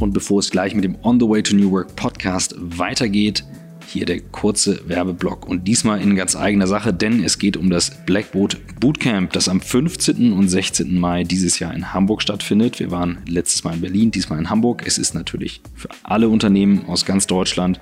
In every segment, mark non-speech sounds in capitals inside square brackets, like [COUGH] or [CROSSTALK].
Und bevor es gleich mit dem On the Way to New Work Podcast weitergeht, hier der kurze Werbeblock und diesmal in ganz eigener Sache, denn es geht um das Blackboat Bootcamp, das am 15. und 16. Mai dieses Jahr in Hamburg stattfindet. Wir waren letztes Mal in Berlin, diesmal in Hamburg. Es ist natürlich für alle Unternehmen aus ganz Deutschland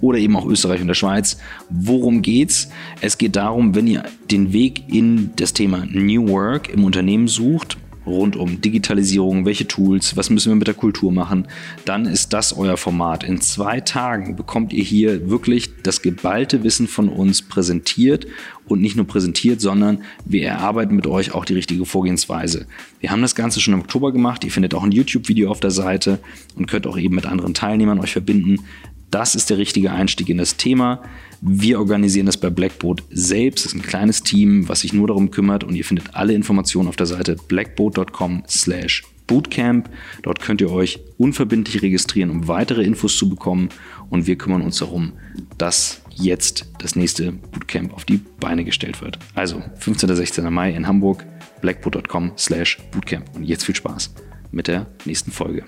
oder eben auch Österreich und der Schweiz. Worum geht's? Es geht darum, wenn ihr den Weg in das Thema New Work im Unternehmen sucht, rund um Digitalisierung, welche Tools, was müssen wir mit der Kultur machen, dann ist das euer Format. In zwei Tagen bekommt ihr hier wirklich das geballte Wissen von uns präsentiert und nicht nur präsentiert, sondern wir erarbeiten mit euch auch die richtige Vorgehensweise. Wir haben das Ganze schon im Oktober gemacht. Ihr findet auch ein YouTube-Video auf der Seite und könnt auch eben mit anderen Teilnehmern euch verbinden. Das ist der richtige Einstieg in das Thema. Wir organisieren das bei Blackboat selbst. Das ist ein kleines Team, was sich nur darum kümmert und ihr findet alle Informationen auf der Seite blackboat.com slash Bootcamp. Dort könnt ihr euch unverbindlich registrieren, um weitere Infos zu bekommen und wir kümmern uns darum, dass jetzt das nächste Bootcamp auf die Beine gestellt wird. Also 15. 16. Mai in Hamburg, blackboat.com slash Bootcamp. Und jetzt viel Spaß mit der nächsten Folge.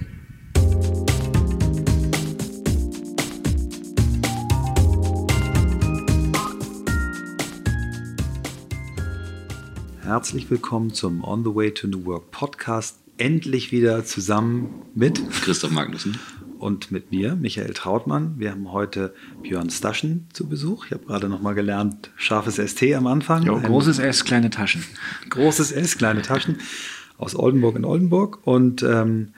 Herzlich willkommen zum On the Way to New Work Podcast. Endlich wieder zusammen mit Christoph Magnussen und mit mir, Michael Trautmann. Wir haben heute Björn Staschen zu Besuch. Ich habe gerade noch mal gelernt, scharfes ST am Anfang. Jo, großes S, kleine Taschen. Großes S, kleine Taschen aus Oldenburg in Oldenburg und ähm,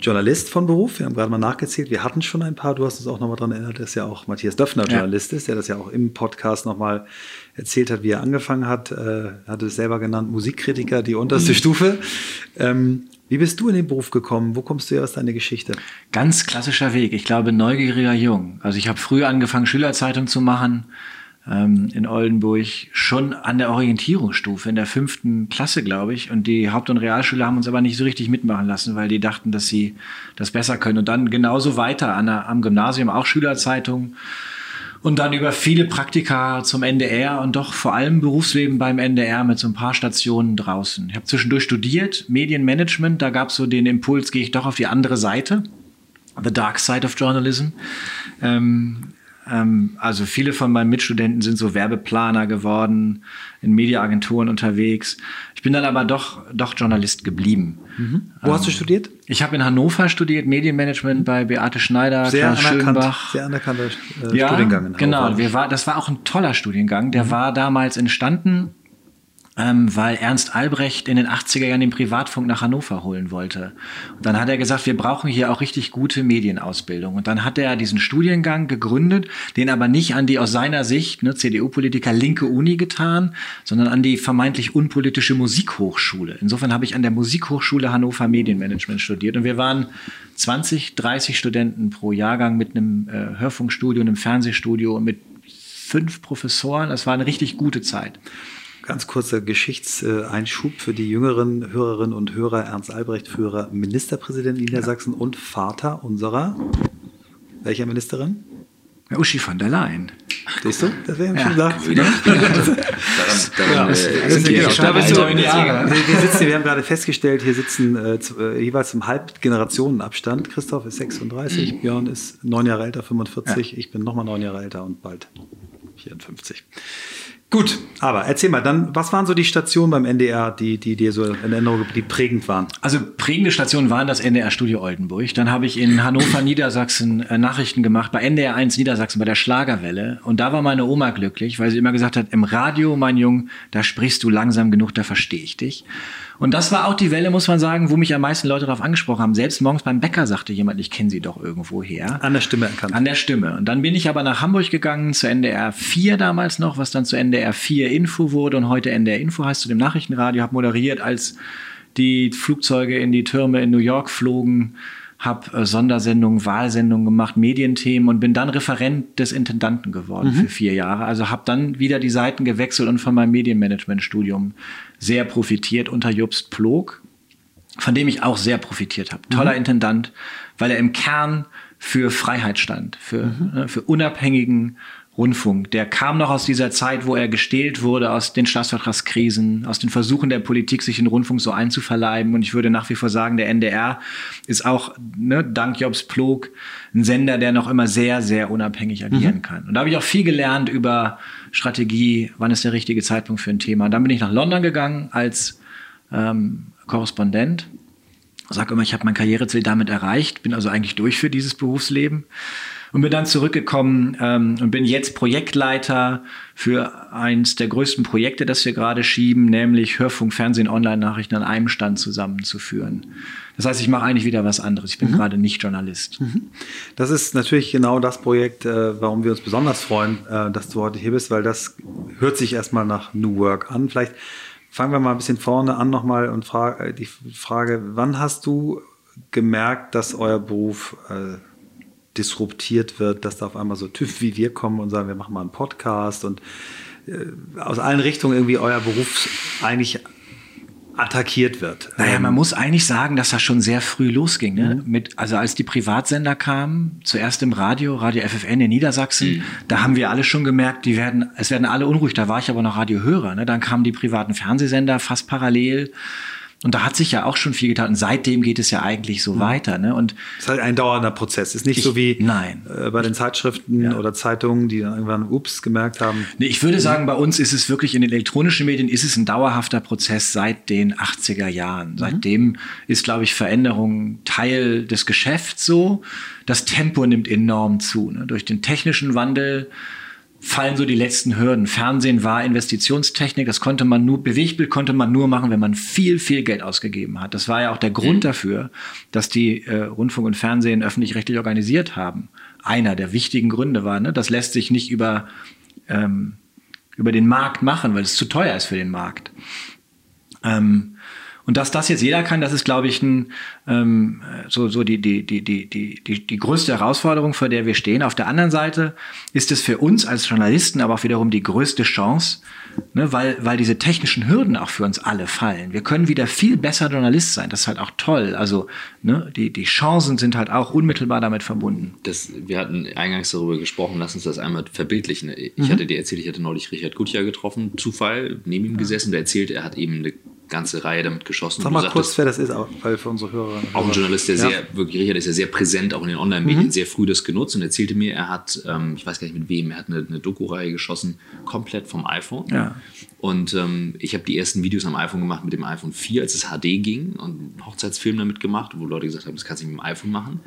Journalist von Beruf. Wir haben gerade mal nachgezählt. Wir hatten schon ein paar. Du hast uns auch noch mal daran erinnert, dass ja auch Matthias Döpfner Journalist ja. ist, der das ja auch im Podcast noch mal erzählt hat, wie er angefangen hat. Äh, hat es selber genannt, Musikkritiker, die unterste mhm. Stufe. Ähm, wie bist du in den Beruf gekommen? Wo kommst du her? Was ist deine Geschichte? Ganz klassischer Weg. Ich glaube, neugieriger Jung. Also ich habe früh angefangen, Schülerzeitung zu machen ähm, in Oldenburg schon an der Orientierungsstufe in der fünften Klasse, glaube ich. Und die Haupt- und Realschule haben uns aber nicht so richtig mitmachen lassen, weil die dachten, dass sie das besser können. Und dann genauso weiter an der, am Gymnasium auch Schülerzeitung. Und dann über viele Praktika zum NDR und doch vor allem Berufsleben beim NDR mit so ein paar Stationen draußen. Ich habe zwischendurch studiert, Medienmanagement, da gab es so den Impuls, gehe ich doch auf die andere Seite. The Dark Side of Journalism. Ähm, also viele von meinen Mitstudenten sind so Werbeplaner geworden, in Mediaagenturen unterwegs. Ich bin dann aber doch, doch Journalist geblieben. Mhm. Wo ähm, hast du ähm, studiert? Ich habe in Hannover studiert, Medienmanagement bei Beate Schneider, sehr Klaus Schönbach. Sehr anerkannter äh, ja, Studiengang in genau. Hannover. Genau, wir war, das war auch ein toller Studiengang. Der mhm. war damals entstanden ähm, weil Ernst Albrecht in den 80er Jahren den Privatfunk nach Hannover holen wollte. Und dann hat er gesagt, wir brauchen hier auch richtig gute Medienausbildung. Und dann hat er diesen Studiengang gegründet, den aber nicht an die aus seiner Sicht, ne, CDU-Politiker, linke Uni getan, sondern an die vermeintlich unpolitische Musikhochschule. Insofern habe ich an der Musikhochschule Hannover Medienmanagement studiert. Und wir waren 20, 30 Studenten pro Jahrgang mit einem äh, Hörfunkstudio, einem Fernsehstudio und mit fünf Professoren. Das war eine richtig gute Zeit. Ganz kurzer Geschichtseinschub für die jüngeren Hörerinnen und Hörer. Ernst Albrecht, früherer Ministerpräsident Niedersachsen ja. und Vater unserer, welcher Ministerin? Uschi von der Leyen. Siehst du? Das wäre ja. schon. Ne? [LAUGHS] Wir sitzen, wir haben gerade festgestellt, hier sitzen äh, äh jeweils im Halbgenerationenabstand. Christoph ist 36, mhm. Björn ist neun Jahre älter, 45. Ja. Ich bin nochmal neun Jahre älter und bald 54. Gut, aber erzähl mal, dann, was waren so die Stationen beim NDR, die, die dir so in Erinnerung, die prägend waren? Also prägende Stationen waren das NDR-Studio Oldenburg. Dann habe ich in Hannover, [CLEARS THROAT] Niedersachsen äh, Nachrichten gemacht, bei NDR 1 Niedersachsen, bei der Schlagerwelle. Und da war meine Oma glücklich, weil sie immer gesagt hat, im Radio, mein Junge, da sprichst du langsam genug, da verstehe ich dich. Und das war auch die Welle, muss man sagen, wo mich am meisten Leute darauf angesprochen haben. Selbst morgens beim Bäcker sagte jemand, ich kenne sie doch irgendwo her. An der Stimme erkannt. An der Stimme. Und dann bin ich aber nach Hamburg gegangen, zu NDR 4 damals noch, was dann zu NDR 4 Info wurde und heute NDR Info heißt, zu dem Nachrichtenradio, habe moderiert, als die Flugzeuge in die Türme in New York flogen habe äh, Sondersendungen, Wahlsendungen gemacht, Medienthemen und bin dann Referent des Intendanten geworden mhm. für vier Jahre. Also habe dann wieder die Seiten gewechselt und von meinem Medienmanagement-Studium sehr profitiert unter Jobst Plog, von dem ich auch sehr profitiert habe. Toller mhm. Intendant, weil er im Kern für Freiheit stand, für, mhm. ne, für unabhängigen Rundfunk. Der kam noch aus dieser Zeit, wo er gestählt wurde aus den Staatsvertragskrisen, aus den Versuchen der Politik, sich den Rundfunk so einzuverleiben. Und ich würde nach wie vor sagen, der NDR ist auch, ne, dank Jobs Plog, ein Sender, der noch immer sehr, sehr unabhängig agieren mhm. kann. Und da habe ich auch viel gelernt über Strategie, wann ist der richtige Zeitpunkt für ein Thema. Und dann bin ich nach London gegangen als ähm, Korrespondent. Sag immer, ich habe mein Karriereziel damit erreicht, bin also eigentlich durch für dieses Berufsleben und bin dann zurückgekommen ähm, und bin jetzt Projektleiter für eins der größten Projekte, das wir gerade schieben, nämlich Hörfunk, Fernsehen, Online-Nachrichten an einem Stand zusammenzuführen. Das heißt, ich mache eigentlich wieder was anderes. Ich bin mhm. gerade nicht Journalist. Mhm. Das ist natürlich genau das Projekt, äh, warum wir uns besonders freuen, äh, dass du heute hier bist, weil das hört sich erstmal nach New Work an. Vielleicht fangen wir mal ein bisschen vorne an nochmal und fra äh, die Frage, wann hast du gemerkt, dass euer Beruf äh, disruptiert wird, dass da auf einmal so TÜV wie wir kommen und sagen, wir machen mal einen Podcast und äh, aus allen Richtungen irgendwie euer Beruf eigentlich attackiert wird. Naja, man ähm, muss eigentlich sagen, dass das schon sehr früh losging. Ne? Mhm. Mit, also als die Privatsender kamen, zuerst im Radio, Radio FFN in Niedersachsen, mhm. da haben wir alle schon gemerkt, die werden, es werden alle unruhig. Da war ich aber noch Radiohörer. Ne? Dann kamen die privaten Fernsehsender fast parallel. Und da hat sich ja auch schon viel getan. Und seitdem geht es ja eigentlich so mhm. weiter. Ne? Und es ist halt ein dauernder Prozess. Es ist nicht ich, so wie nein. Äh, bei den Zeitschriften ja. oder Zeitungen, die irgendwann ups gemerkt haben. Nee, ich würde sagen, bei uns ist es wirklich in den elektronischen Medien ist es ein dauerhafter Prozess seit den 80er Jahren. Mhm. Seitdem ist, glaube ich, Veränderung Teil des Geschäfts so. Das Tempo nimmt enorm zu. Ne? Durch den technischen Wandel fallen so die letzten Hürden. Fernsehen war Investitionstechnik, das konnte man nur, Bewegtbild konnte man nur machen, wenn man viel, viel Geld ausgegeben hat. Das war ja auch der Grund mhm. dafür, dass die äh, Rundfunk und Fernsehen öffentlich-rechtlich organisiert haben. Einer der wichtigen Gründe war, ne, das lässt sich nicht über, ähm, über den Markt machen, weil es zu teuer ist für den Markt. Ähm, und dass das jetzt jeder kann, das ist, glaube ich, ein, ähm, so, so die, die, die, die, die, die größte Herausforderung, vor der wir stehen. Auf der anderen Seite ist es für uns als Journalisten aber auch wiederum die größte Chance, ne, weil, weil diese technischen Hürden auch für uns alle fallen. Wir können wieder viel besser Journalist sein. Das ist halt auch toll. Also ne, die, die Chancen sind halt auch unmittelbar damit verbunden. Das, wir hatten eingangs darüber gesprochen, lass uns das einmal verbildlichen. Ich mhm. hatte dir erzählt, ich hatte neulich Richard Gutjahr getroffen, Zufall, neben ihm gesessen, der erzählt, er hat eben eine ganze Reihe damit geschossen. Sag mal sagtest, kurz, wer das ist, weil für unsere Hörer. Auch ein Journalist, der ja. sehr, wirklich, Richard ist ja sehr präsent, auch in den Online-Medien, mhm. sehr früh das genutzt und erzählte mir, er hat, ähm, ich weiß gar nicht mit wem, er hat eine, eine Doku-Reihe geschossen, komplett vom iPhone. Ja. Und ähm, ich habe die ersten Videos am iPhone gemacht mit dem iPhone 4, als es HD ging und einen Hochzeitsfilm damit gemacht, wo Leute gesagt haben, das kannst du nicht mit dem iPhone machen.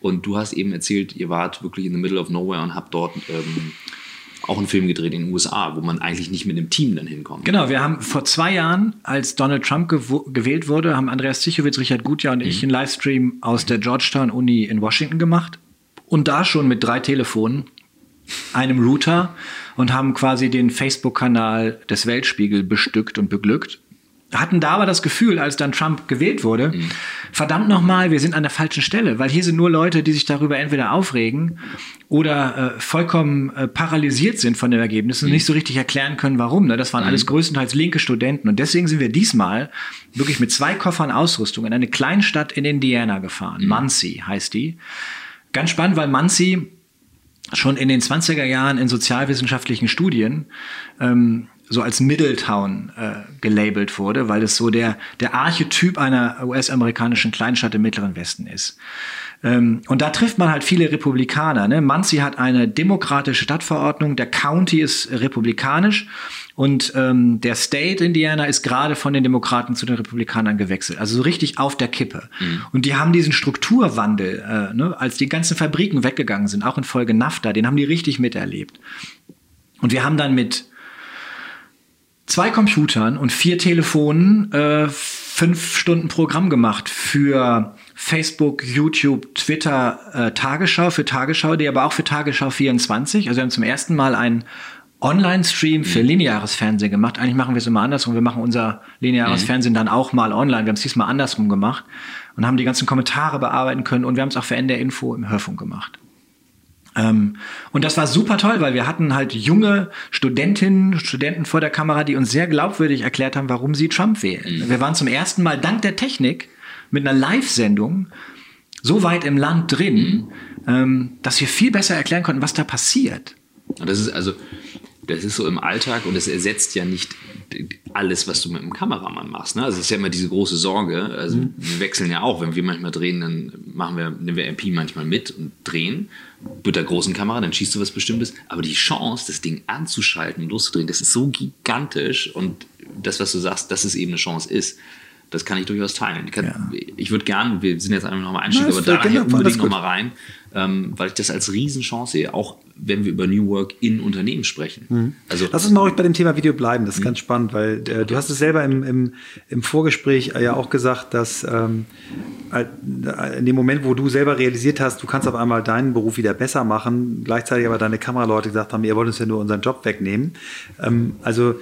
Und du hast eben erzählt, ihr wart wirklich in the middle of nowhere und habt dort ähm, auch einen Film gedreht in den USA, wo man eigentlich nicht mit einem Team dann hinkommt. Genau, wir haben vor zwei Jahren, als Donald Trump gewählt wurde, haben Andreas Zichowitz, Richard Gutjahr und mhm. ich einen Livestream aus der Georgetown Uni in Washington gemacht. Und da schon mit drei Telefonen, einem Router und haben quasi den Facebook-Kanal des Weltspiegel bestückt und beglückt hatten da aber das Gefühl, als dann Trump gewählt wurde, mhm. verdammt nochmal, wir sind an der falschen Stelle, weil hier sind nur Leute, die sich darüber entweder aufregen oder äh, vollkommen äh, paralysiert sind von den Ergebnissen mhm. und nicht so richtig erklären können, warum. Ne? Das waren mhm. alles größtenteils linke Studenten und deswegen sind wir diesmal wirklich mit zwei Koffern Ausrüstung in eine Kleinstadt in Indiana gefahren. Mhm. Muncie heißt die. Ganz spannend, weil Muncie schon in den 20er Jahren in sozialwissenschaftlichen Studien ähm, so als Middletown äh, gelabelt wurde, weil es so der, der Archetyp einer US-amerikanischen Kleinstadt im Mittleren Westen ist. Ähm, und da trifft man halt viele Republikaner. Ne? Muncie hat eine demokratische Stadtverordnung, der County ist republikanisch und ähm, der State Indiana ist gerade von den Demokraten zu den Republikanern gewechselt. Also so richtig auf der Kippe. Mhm. Und die haben diesen Strukturwandel, äh, ne, als die ganzen Fabriken weggegangen sind, auch in Folge NAFTA, den haben die richtig miterlebt. Und wir haben dann mit zwei Computern und vier Telefonen äh, fünf Stunden Programm gemacht für Facebook, YouTube, Twitter, äh, Tagesschau, für Tagesschau, die aber auch für Tagesschau 24. Also wir haben zum ersten Mal einen Online-Stream für mhm. lineares Fernsehen gemacht. Eigentlich machen wir es immer andersrum. Wir machen unser lineares mhm. Fernsehen dann auch mal online. Wir haben es diesmal andersrum gemacht und haben die ganzen Kommentare bearbeiten können und wir haben es auch für NDR Info im Hörfunk gemacht. Ähm, und das war super toll, weil wir hatten halt junge Studentinnen, Studenten vor der Kamera, die uns sehr glaubwürdig erklärt haben, warum sie Trump wählen. Mhm. Wir waren zum ersten Mal dank der Technik mit einer Live-Sendung so weit im Land drin, mhm. ähm, dass wir viel besser erklären konnten, was da passiert. Und das ist also, das ist so im Alltag und es ersetzt ja nicht alles, was du mit dem Kameramann machst. Ne? Also es ist ja immer diese große Sorge. Also mhm. wir wechseln ja auch, wenn wir manchmal drehen, dann machen wir, nehmen wir MP manchmal mit und drehen mit der großen Kamera, dann schießt du was Bestimmtes. Aber die Chance, das Ding anzuschalten und loszudrehen, das ist so gigantisch und das, was du sagst, dass es eben eine Chance ist, das kann ich durchaus teilen. Ich, kann, ja. ich würde gerne, wir sind jetzt einfach nochmal einsteigen, aber da genau, unbedingt nochmal rein, ähm, weil ich das als Riesenchance sehe, auch wenn wir über New Work in Unternehmen sprechen. Mhm. Also, Lass uns mal ruhig bei dem Thema Video bleiben, das ist mhm. ganz spannend, weil äh, du hast es selber im, im, im Vorgespräch ja auch gesagt, dass ähm, äh, in dem Moment, wo du selber realisiert hast, du kannst auf einmal deinen Beruf wieder besser machen, gleichzeitig aber deine Kameraleute gesagt haben, ihr wollt uns ja nur unseren Job wegnehmen. Ähm, also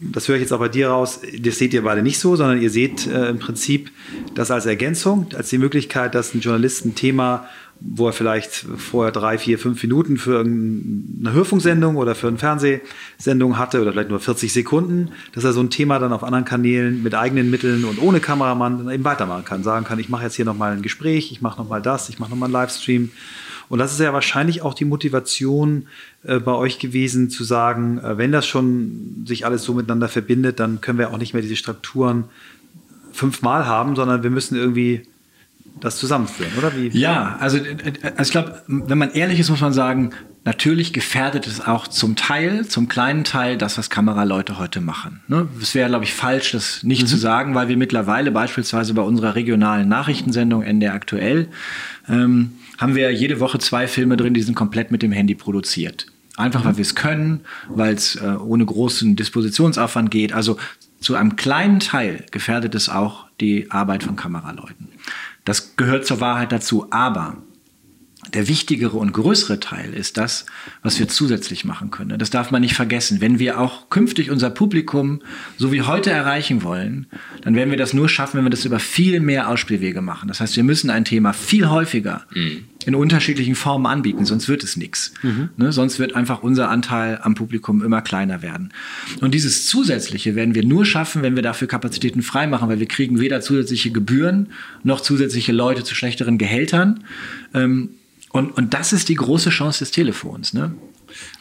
das höre ich jetzt auch bei dir raus, das seht ihr beide nicht so, sondern ihr seht äh, im Prinzip das als Ergänzung, als die Möglichkeit, dass ein Journalist ein Thema, wo er vielleicht vorher drei, vier, fünf Minuten für eine Hörfunksendung oder für eine Fernsehsendung hatte oder vielleicht nur 40 Sekunden, dass er so ein Thema dann auf anderen Kanälen mit eigenen Mitteln und ohne Kameramann eben weitermachen kann. Sagen kann, ich mache jetzt hier nochmal ein Gespräch, ich mache nochmal das, ich mache nochmal einen Livestream. Und das ist ja wahrscheinlich auch die Motivation äh, bei euch gewesen, zu sagen, äh, wenn das schon sich alles so miteinander verbindet, dann können wir auch nicht mehr diese Strukturen fünfmal haben, sondern wir müssen irgendwie das zusammenführen, oder? Wie? Ja, also, äh, also ich glaube, wenn man ehrlich ist, muss man sagen, natürlich gefährdet es auch zum Teil, zum kleinen Teil, das, was Kameraleute heute machen. Ne? Es wäre, glaube ich, falsch, das nicht mhm. zu sagen, weil wir mittlerweile beispielsweise bei unserer regionalen Nachrichtensendung NDR aktuell ähm, haben wir jede Woche zwei Filme drin, die sind komplett mit dem Handy produziert. Einfach weil wir es können, weil es äh, ohne großen Dispositionsaufwand geht. Also zu einem kleinen Teil gefährdet es auch die Arbeit von Kameraleuten. Das gehört zur Wahrheit dazu. Aber der wichtigere und größere Teil ist das, was wir zusätzlich machen können. Das darf man nicht vergessen. Wenn wir auch künftig unser Publikum so wie heute erreichen wollen, dann werden wir das nur schaffen, wenn wir das über viel mehr Ausspielwege machen. Das heißt, wir müssen ein Thema viel häufiger mhm. in unterschiedlichen Formen anbieten, sonst wird es nichts. Mhm. Ne? Sonst wird einfach unser Anteil am Publikum immer kleiner werden. Und dieses Zusätzliche werden wir nur schaffen, wenn wir dafür Kapazitäten freimachen, weil wir kriegen weder zusätzliche Gebühren noch zusätzliche Leute zu schlechteren Gehältern. Ähm, und, und das ist die große Chance des Telefons, ne?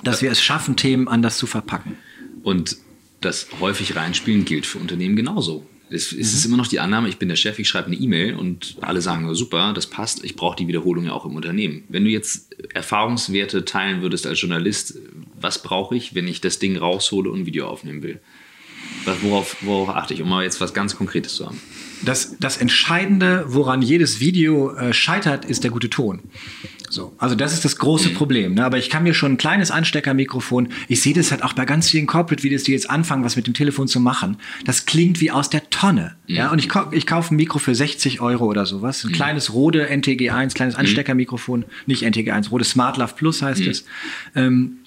dass wir es schaffen, Themen anders zu verpacken. Und das häufig reinspielen gilt für Unternehmen genauso. Es, mhm. ist immer noch die Annahme, ich bin der Chef, ich schreibe eine E-Mail und alle sagen, oh, super, das passt, ich brauche die Wiederholung ja auch im Unternehmen. Wenn du jetzt Erfahrungswerte teilen würdest als Journalist, was brauche ich, wenn ich das Ding raushole und ein Video aufnehmen will? Worauf, worauf achte ich, um mal jetzt was ganz Konkretes zu haben? Das, das Entscheidende, woran jedes Video äh, scheitert, ist der gute Ton. So, also das ist das große Problem. Ne? Aber ich kann mir schon ein kleines Ansteckermikrofon, ich sehe das halt auch bei ganz vielen Corporate-Videos, die jetzt anfangen, was mit dem Telefon zu machen. Das klingt wie aus der Tonne. Mhm. Ja, und ich, ich kaufe ein Mikro für 60 Euro oder sowas. Ein mhm. kleines Rode NTG1, kleines mhm. Ansteckermikrofon, nicht NTG1, Rode Smart Love Plus heißt mhm. es. Ähm,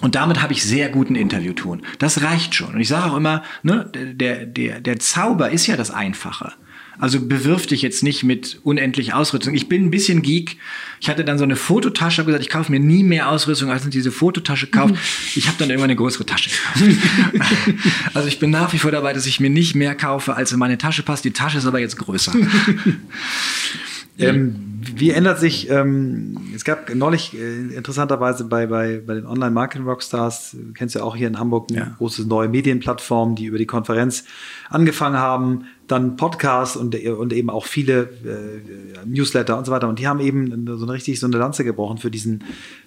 und damit habe ich sehr guten Interviewton. Das reicht schon. Und ich sage auch immer, ne, der, der, der Zauber ist ja das Einfache. Also bewirf dich jetzt nicht mit unendlich Ausrüstung. Ich bin ein bisschen Geek. Ich hatte dann so eine Fototasche, habe gesagt, ich kaufe mir nie mehr Ausrüstung, als diese Fototasche kauft. Ich habe dann irgendwann eine größere Tasche [LAUGHS] also ich bin nach wie vor dabei, dass ich mir nicht mehr kaufe, als in meine Tasche passt. Die Tasche ist aber jetzt größer. [LAUGHS] ähm, wie ändert sich, ähm, es gab neulich äh, interessanterweise bei, bei, bei den Online-Marketing-Rockstars, du kennst ja auch hier in Hamburg eine ja. große neue Medienplattform, die über die Konferenz angefangen haben, dann Podcasts und, und eben auch viele äh, Newsletter und so weiter. Und die haben eben so eine richtig so eine Lanze gebrochen für diesen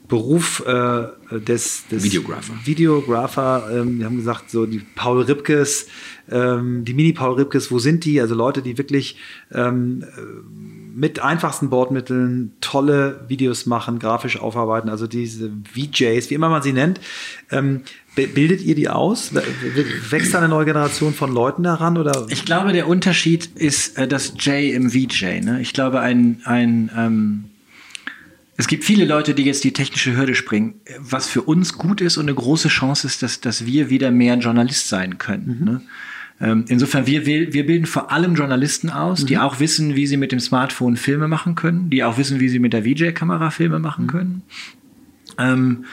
Beruf äh, des, des Videographer. Videographer. Ähm, die haben gesagt, so die Paul Ripkes, ähm, die Mini-Paul Ripkes, wo sind die? Also Leute, die wirklich ähm, mit einfachsten Bordmitteln tolle Videos machen, grafisch aufarbeiten, also diese VJs, wie immer man sie nennt. Ähm, Bildet ihr die aus? Wächst da eine neue Generation von Leuten daran? Oder? Ich glaube, der Unterschied ist äh, das J im VJ. Ne? Ich glaube, ein, ein ähm, es gibt viele Leute, die jetzt die technische Hürde springen. Was für uns gut ist und eine große Chance ist, dass, dass wir wieder mehr Journalist sein können. Mhm. Ne? Ähm, insofern, wir, wir bilden vor allem Journalisten aus, mhm. die auch wissen, wie sie mit dem Smartphone Filme machen können, die auch wissen, wie sie mit der VJ-Kamera Filme machen mhm. können. Ähm,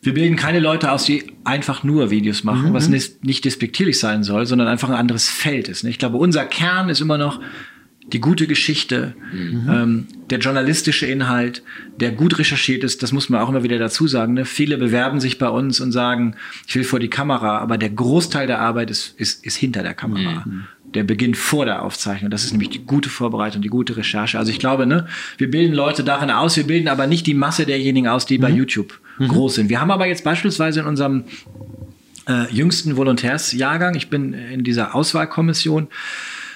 wir bilden keine Leute aus, die einfach nur Videos machen, mhm. was nicht, nicht despektierlich sein soll, sondern einfach ein anderes Feld ist. Ich glaube, unser Kern ist immer noch die gute Geschichte, mhm. ähm, der journalistische Inhalt, der gut recherchiert ist, das muss man auch immer wieder dazu sagen. Ne? Viele bewerben sich bei uns und sagen, ich will vor die Kamera, aber der Großteil der Arbeit ist, ist, ist hinter der Kamera. Mhm. Der beginnt vor der Aufzeichnung. Das ist nämlich die gute Vorbereitung, die gute Recherche. Also ich glaube, ne, wir bilden Leute darin aus, wir bilden aber nicht die Masse derjenigen aus, die mhm. bei YouTube mhm. groß sind. Wir haben aber jetzt beispielsweise in unserem äh, jüngsten Volontärsjahrgang, ich bin in dieser Auswahlkommission,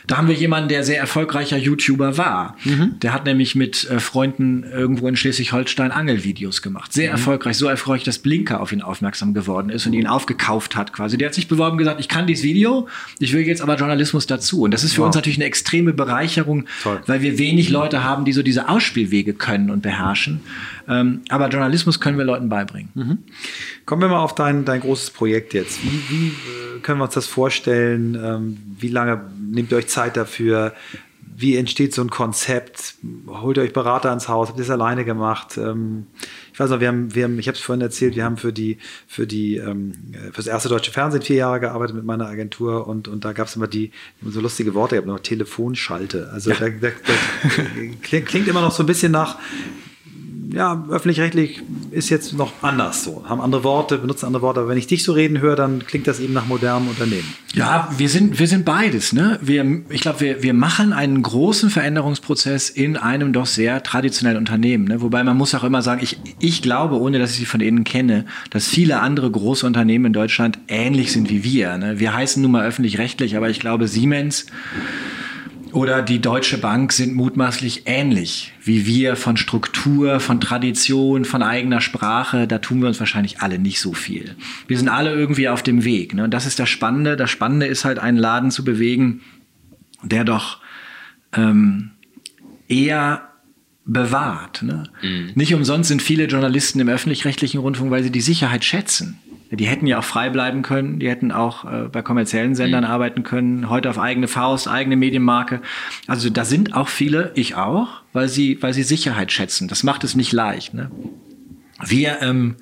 da haben wir jemanden, der sehr erfolgreicher YouTuber war. Mhm. Der hat nämlich mit äh, Freunden irgendwo in Schleswig-Holstein Angelvideos gemacht. Sehr mhm. erfolgreich, so erfolgreich, dass Blinker auf ihn aufmerksam geworden ist und ihn aufgekauft hat quasi. Der hat sich beworben und gesagt, ich kann dieses Video, ich will jetzt aber Journalismus dazu. Und das ist für wow. uns natürlich eine extreme Bereicherung, Toll. weil wir wenig Leute haben, die so diese Ausspielwege können und beherrschen. Ähm, aber Journalismus können wir Leuten beibringen. Mhm. Kommen wir mal auf dein, dein großes Projekt jetzt. Wie, wie äh, können wir uns das vorstellen? Ähm, wie lange nehmt ihr euch Zeit dafür? Wie entsteht so ein Konzept? Holt ihr euch Berater ans Haus? Habt ihr es alleine gemacht? Ähm, ich weiß noch, wir haben, wir haben ich habe es vorhin erzählt, wir haben für die, für die, ähm, fürs erste deutsche Fernsehen vier Jahre gearbeitet mit meiner Agentur und, und da gab es immer die, so lustige Worte, ich habe noch Telefonschalte. Also ja. da, da, da klingt immer noch so ein bisschen nach, ja, öffentlich-rechtlich ist jetzt noch anders so. Haben andere Worte, benutzen andere Worte. Aber wenn ich dich so reden höre, dann klingt das eben nach modernem Unternehmen. Ja, wir sind, wir sind beides. Ne? Wir, ich glaube, wir, wir machen einen großen Veränderungsprozess in einem doch sehr traditionellen Unternehmen. Ne? Wobei man muss auch immer sagen, ich, ich glaube, ohne dass ich sie von Ihnen kenne, dass viele andere große Unternehmen in Deutschland ähnlich sind wie wir. Ne? Wir heißen nun mal öffentlich-rechtlich, aber ich glaube, Siemens oder die Deutsche Bank sind mutmaßlich ähnlich wie wir von Struktur, von Tradition, von eigener Sprache. Da tun wir uns wahrscheinlich alle nicht so viel. Wir sind alle irgendwie auf dem Weg. Ne? Und das ist das Spannende. Das Spannende ist halt, einen Laden zu bewegen, der doch ähm, eher bewahrt. Ne? Mhm. Nicht umsonst sind viele Journalisten im öffentlich-rechtlichen Rundfunk, weil sie die Sicherheit schätzen. Die hätten ja auch frei bleiben können, die hätten auch äh, bei kommerziellen Sendern mhm. arbeiten können, heute auf eigene Faust, eigene Medienmarke. Also da sind auch viele, ich auch, weil sie, weil sie Sicherheit schätzen. Das macht es nicht leicht. Ne? Wir ähm,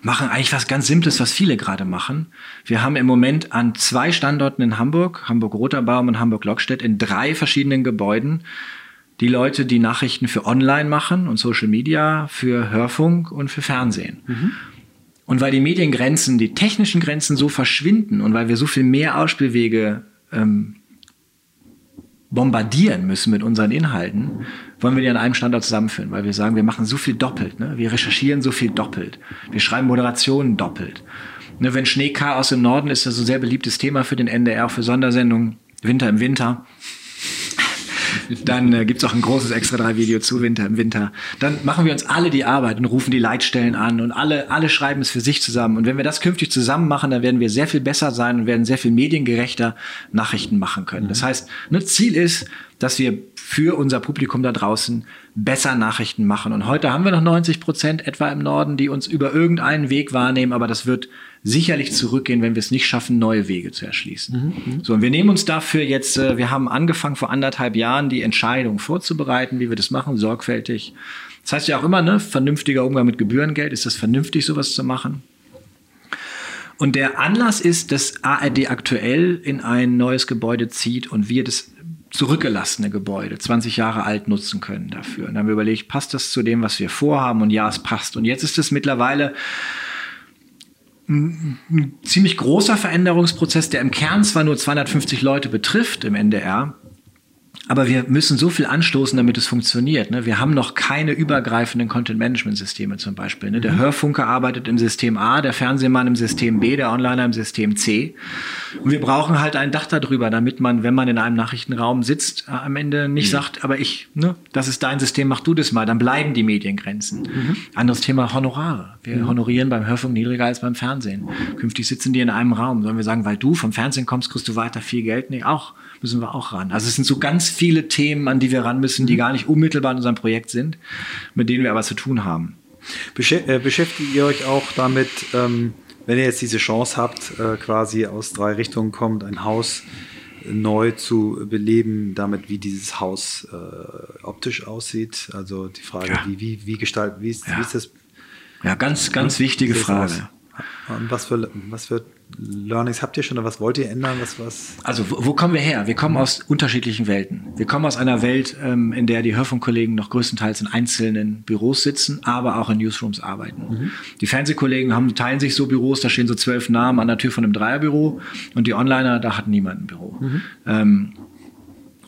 machen eigentlich was ganz Simples, was viele gerade machen. Wir haben im Moment an zwei Standorten in Hamburg, Hamburg-Roterbaum und Hamburg-Lockstedt, in drei verschiedenen Gebäuden, die Leute, die Nachrichten für Online machen und Social Media, für Hörfunk und für Fernsehen. Mhm. Und weil die Mediengrenzen, die technischen Grenzen so verschwinden und weil wir so viel mehr Ausspielwege ähm, bombardieren müssen mit unseren Inhalten, wollen wir die an einem Standort zusammenführen, weil wir sagen, wir machen so viel doppelt. Ne? Wir recherchieren so viel doppelt. Wir schreiben Moderationen doppelt. Ne, wenn Schneechaos im Norden ist, das ein sehr beliebtes Thema für den NDR, für Sondersendungen, Winter im Winter. Dann äh, gibt es auch ein großes extra drei Video zu Winter im Winter. Dann machen wir uns alle die Arbeit und rufen die Leitstellen an und alle, alle schreiben es für sich zusammen. Und wenn wir das künftig zusammen machen, dann werden wir sehr viel besser sein und werden sehr viel mediengerechter Nachrichten machen können. Das heißt, ne, Ziel ist, dass wir für unser Publikum da draußen besser Nachrichten machen. Und heute haben wir noch 90 Prozent etwa im Norden, die uns über irgendeinen Weg wahrnehmen, aber das wird sicherlich zurückgehen, wenn wir es nicht schaffen, neue Wege zu erschließen. Mhm. So, und wir nehmen uns dafür jetzt, äh, wir haben angefangen vor anderthalb Jahren die Entscheidung vorzubereiten, wie wir das machen, sorgfältig. Das heißt ja auch immer, ne, vernünftiger Umgang mit Gebührengeld, ist das vernünftig, sowas zu machen? Und der Anlass ist, dass ARD aktuell in ein neues Gebäude zieht und wir das zurückgelassene Gebäude, 20 Jahre alt, nutzen können dafür. Und dann haben wir überlegt, passt das zu dem, was wir vorhaben? Und ja, es passt. Und jetzt ist es mittlerweile ein ziemlich großer Veränderungsprozess, der im Kern zwar nur 250 Leute betrifft im NDR, aber wir müssen so viel anstoßen, damit es funktioniert. Ne? Wir haben noch keine übergreifenden Content-Management-Systeme zum Beispiel. Ne? Der mhm. Hörfunker arbeitet im System A, der Fernsehmann im System B, der Onliner im System C. Und wir brauchen halt ein Dach darüber, damit man, wenn man in einem Nachrichtenraum sitzt, äh, am Ende nicht mhm. sagt, aber ich, ne, das ist dein System, mach du das mal. Dann bleiben die Mediengrenzen. Mhm. Anderes Thema Honorare. Wir mhm. honorieren beim Hörfunk niedriger als beim Fernsehen. Künftig sitzen die in einem Raum. Sollen wir sagen, weil du vom Fernsehen kommst, kriegst du weiter viel Geld? Nee, auch müssen wir auch ran. Also es sind so ganz viele Themen, an die wir ran müssen, die mhm. gar nicht unmittelbar in unserem Projekt sind, mit denen wir aber zu tun haben. Äh, beschäftigt ihr euch auch damit, ähm, wenn ihr jetzt diese Chance habt, äh, quasi aus drei Richtungen kommt, ein Haus neu zu beleben, damit wie dieses Haus äh, optisch aussieht? Also die Frage, ja. wie, wie, wie gestaltet, wie ist, ja. wie ist das? Ja, ganz, ganz wichtige Frage. Und was für, was für Learnings habt ihr schon oder was wollt ihr ändern? Was, was? Also wo, wo kommen wir her? Wir kommen aus unterschiedlichen Welten. Wir kommen aus einer Welt, ähm, in der die Hörfunkkollegen noch größtenteils in einzelnen Büros sitzen, aber auch in Newsrooms arbeiten. Mhm. Die Fernsehkollegen haben, teilen sich so Büros, da stehen so zwölf Namen an der Tür von einem Dreierbüro und die Onliner, da hat niemand ein Büro. Mhm. Ähm,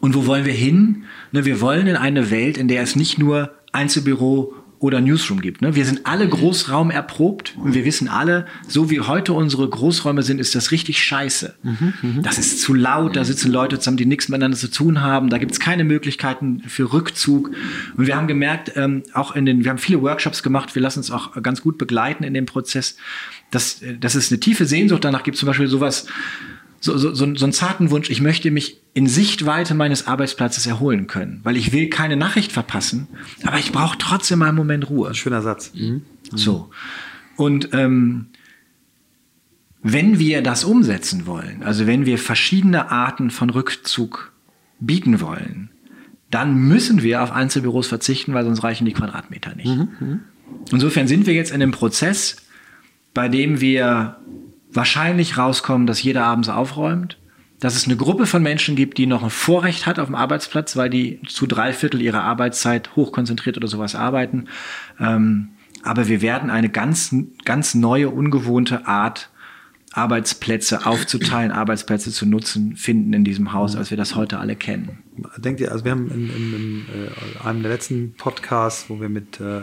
und wo wollen wir hin? Ne, wir wollen in eine Welt, in der es nicht nur Einzelbüro oder Newsroom gibt. Ne? Wir sind alle Großraum erprobt und wir wissen alle, so wie heute unsere Großräume sind, ist das richtig scheiße. Mhm, mh. Das ist zu laut, da sitzen Leute zusammen, die nichts miteinander zu tun haben, da gibt es keine Möglichkeiten für Rückzug. Und wir haben gemerkt, ähm, auch in den, wir haben viele Workshops gemacht, wir lassen uns auch ganz gut begleiten in dem Prozess, dass, äh, dass es eine tiefe Sehnsucht danach gibt, zum Beispiel sowas, so, so, so, einen zarten Wunsch, ich möchte mich in Sichtweite meines Arbeitsplatzes erholen können, weil ich will keine Nachricht verpassen, aber ich brauche trotzdem mal einen Moment Ruhe. Schöner Satz. Mhm. So. Und ähm, wenn wir das umsetzen wollen, also wenn wir verschiedene Arten von Rückzug bieten wollen, dann müssen wir auf Einzelbüros verzichten, weil sonst reichen die Quadratmeter nicht. Mhm. mhm. Insofern sind wir jetzt in einem Prozess, bei dem wir wahrscheinlich rauskommen, dass jeder abends aufräumt, dass es eine Gruppe von Menschen gibt, die noch ein Vorrecht hat auf dem Arbeitsplatz, weil die zu drei Viertel ihrer Arbeitszeit hochkonzentriert oder sowas arbeiten. Ähm, aber wir werden eine ganz, ganz neue, ungewohnte Art, Arbeitsplätze aufzuteilen, Arbeitsplätze zu nutzen, finden in diesem Haus, als wir das heute alle kennen. Denkt ihr, also wir haben in, in, in äh, einem der letzten Podcasts, wo wir mit äh,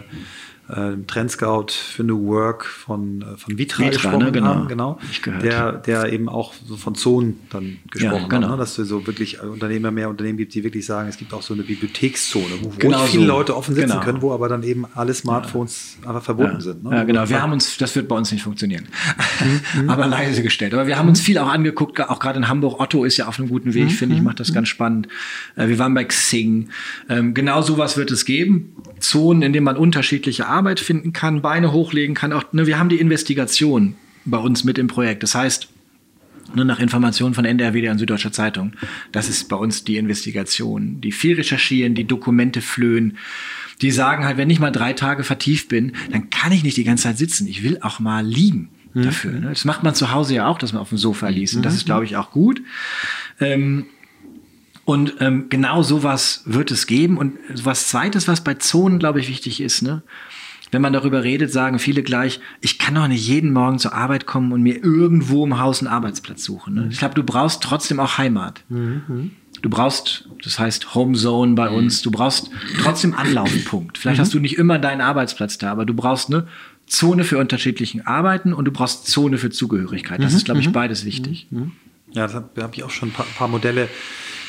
äh, Trendscout für New Work von, äh, von Vitra, Vitra gesprochen ne? genau. haben, genau. Der, der eben auch so von Zonen dann gesprochen ja, genau. hat, ne? dass es so wirklich Unternehmer mehr Unternehmen gibt, die wirklich sagen, es gibt auch so eine Bibliothekszone, wo, genau viele so. Leute offen sitzen genau. können, wo aber dann eben alle Smartphones ja. einfach verbunden ja. sind. Ne? Ja, genau. Wir haben uns, das wird bei uns nicht funktionieren, [LAUGHS] mhm. aber leise gestellt. Aber wir haben uns viel auch angeguckt, auch gerade in Hamburg. Otto ist ja auf einem guten Weg, mhm. finde ich, macht das mhm. ganz spannend. Äh, wir waren bei Xing. Ähm, genau sowas wird es geben. Zonen, in denen man unterschiedliche Arbeit finden kann, Beine hochlegen kann. Auch, ne, wir haben die Investigation bei uns mit im Projekt. Das heißt, nur nach Informationen von NDR, WDR und Süddeutscher Zeitung, das ist bei uns die Investigation. Die viel recherchieren, die Dokumente flöhen. Die sagen halt, wenn ich mal drei Tage vertieft bin, dann kann ich nicht die ganze Zeit sitzen. Ich will auch mal liegen mhm. dafür. Ne? Das macht man zu Hause ja auch, dass man auf dem Sofa liest. Und das ist, glaube ich, auch gut. Ähm, und ähm, genau sowas wird es geben. Und was zweites, was bei Zonen, glaube ich, wichtig ist, ne? Wenn man darüber redet, sagen viele gleich, ich kann doch nicht jeden Morgen zur Arbeit kommen und mir irgendwo im Haus einen Arbeitsplatz suchen. Ne? Ich glaube, du brauchst trotzdem auch Heimat. Mhm. Du brauchst, das heißt Homezone bei uns, du brauchst trotzdem Anlaufpunkt. Vielleicht mhm. hast du nicht immer deinen Arbeitsplatz da, aber du brauchst eine Zone für unterschiedlichen Arbeiten und du brauchst Zone für Zugehörigkeit. Das mhm. ist, glaube ich, beides wichtig. Ja, da habe hab ich auch schon ein paar, paar Modelle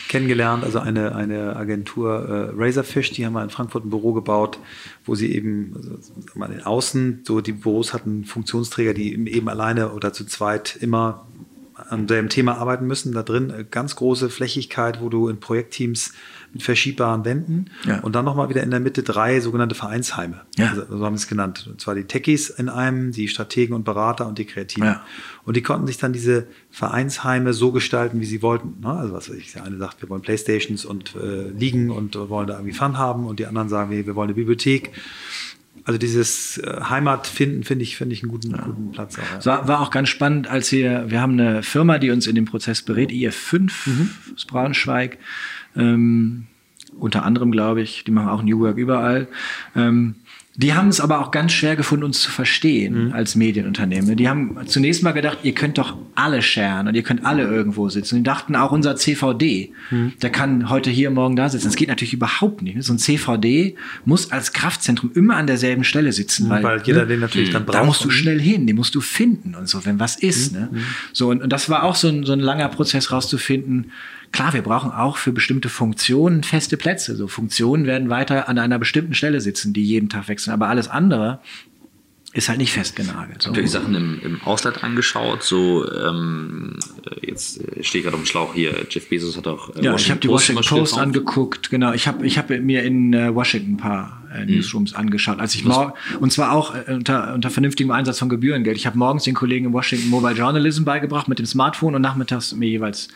kennengelernt, also eine, eine Agentur äh, Razorfish, die haben mal in Frankfurt ein Büro gebaut, wo sie eben also, mal in Außen, so die Büros hatten Funktionsträger, die eben alleine oder zu zweit immer an dem Thema arbeiten müssen. Da drin äh, ganz große Flächigkeit, wo du in Projektteams mit verschiebbaren Wänden ja. und dann nochmal wieder in der Mitte drei sogenannte Vereinsheime. Ja. Also, so haben sie es genannt. Und zwar die Techies in einem, die Strategen und Berater und die Kreativen. Ja. Und die konnten sich dann diese Vereinsheime so gestalten, wie sie wollten. Ne? Also was weiß ich, der eine sagt, wir wollen Playstations und äh, liegen und wollen da irgendwie Fun haben und die anderen sagen, wir, wir wollen eine Bibliothek. Also dieses äh, Heimat finden, finde ich, finde ich einen guten, ja. guten Platz. Auch, ja. war, war, auch ganz spannend, als wir, wir haben eine Firma, die uns in dem Prozess berät, IF5 mhm. aus Braunschweig. Ähm, unter anderem, glaube ich, die machen auch New Work überall. Ähm, die haben es aber auch ganz schwer gefunden, uns zu verstehen mhm. als Medienunternehmen. Die haben zunächst mal gedacht, ihr könnt doch alle sharen und ihr könnt alle irgendwo sitzen. Die dachten auch unser CVD, mhm. der kann heute hier, morgen da sitzen. Das geht natürlich überhaupt nicht. So ein CVD muss als Kraftzentrum immer an derselben Stelle sitzen. Mhm, weil, weil jeder ne, den natürlich dann braucht. Da musst du schnell hin, den musst du finden und so, wenn was ist. Mhm. Ne? Mhm. So, und, und das war auch so ein, so ein langer Prozess rauszufinden, Klar, wir brauchen auch für bestimmte Funktionen feste Plätze. So Funktionen werden weiter an einer bestimmten Stelle sitzen, die jeden Tag wechseln. Aber alles andere ist halt nicht festgenagelt. So. Habt ihr die Sachen im, im Ausland angeschaut? So, ähm, jetzt stehe ich gerade auf dem Schlauch hier. Jeff Bezos hat auch äh, ja, Washington ich habe die Washington Post, Post angeguckt. Genau, ich habe ich hab mir in äh, Washington ein paar äh, Newsrooms mhm. angeschaut. Als ich und zwar auch äh, unter, unter vernünftigem Einsatz von Gebührengeld. Ich habe morgens den Kollegen in Washington Mobile Journalism beigebracht mit dem Smartphone und nachmittags mir jeweils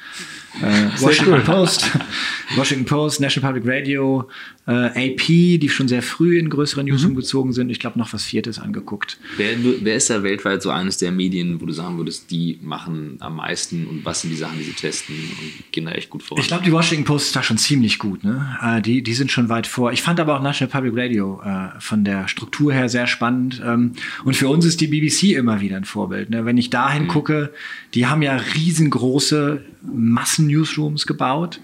äh, Washington cool. Post, [LAUGHS] Washington Post, National Public Radio, äh, AP, die schon sehr früh in größeren Newsroom mhm. gezogen sind. Ich glaube, noch was Viertes angeguckt. Wer, wer ist da weltweit so eines der Medien, wo du sagen würdest, die machen am meisten und was sind die Sachen, die sie testen und gehen da echt gut vor? Ich glaube, die Washington Post ist da schon ziemlich gut. Ne? Äh, die, die sind schon weit vor. Ich fand aber auch National Public Radio äh, von der Struktur her sehr spannend. Ähm, und für uns ist die BBC immer wieder ein Vorbild. Ne? Wenn ich dahin mhm. gucke, die haben ja riesengroße Massen-Newsrooms gebaut.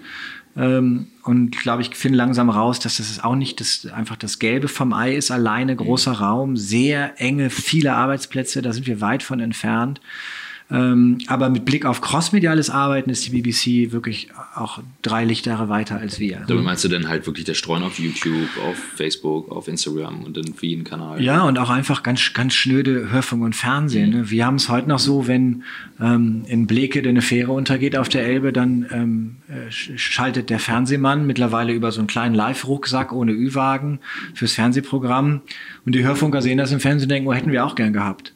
Ähm, und glaube ich finde langsam raus, dass das auch nicht das, einfach das Gelbe vom Ei ist, alleine großer Raum, sehr enge, viele Arbeitsplätze, da sind wir weit von entfernt. Ähm, aber mit Blick auf crossmediales Arbeiten ist die BBC wirklich auch drei Lichtjahre weiter als wir. Damit meinst du denn halt wirklich das Streuen auf YouTube, auf Facebook, auf Instagram und dann für jeden Kanal? Ja, und auch einfach ganz, ganz schnöde Hörfunk und Fernsehen. Mhm. Ne? Wir haben es heute noch so, wenn ähm, in Bleke eine Fähre untergeht auf der Elbe, dann ähm, äh, schaltet der Fernsehmann mittlerweile über so einen kleinen Live-Rucksack ohne Ü-Wagen fürs Fernsehprogramm. Und die Hörfunker sehen das im Fernsehen und denken, oh, hätten wir auch gern gehabt.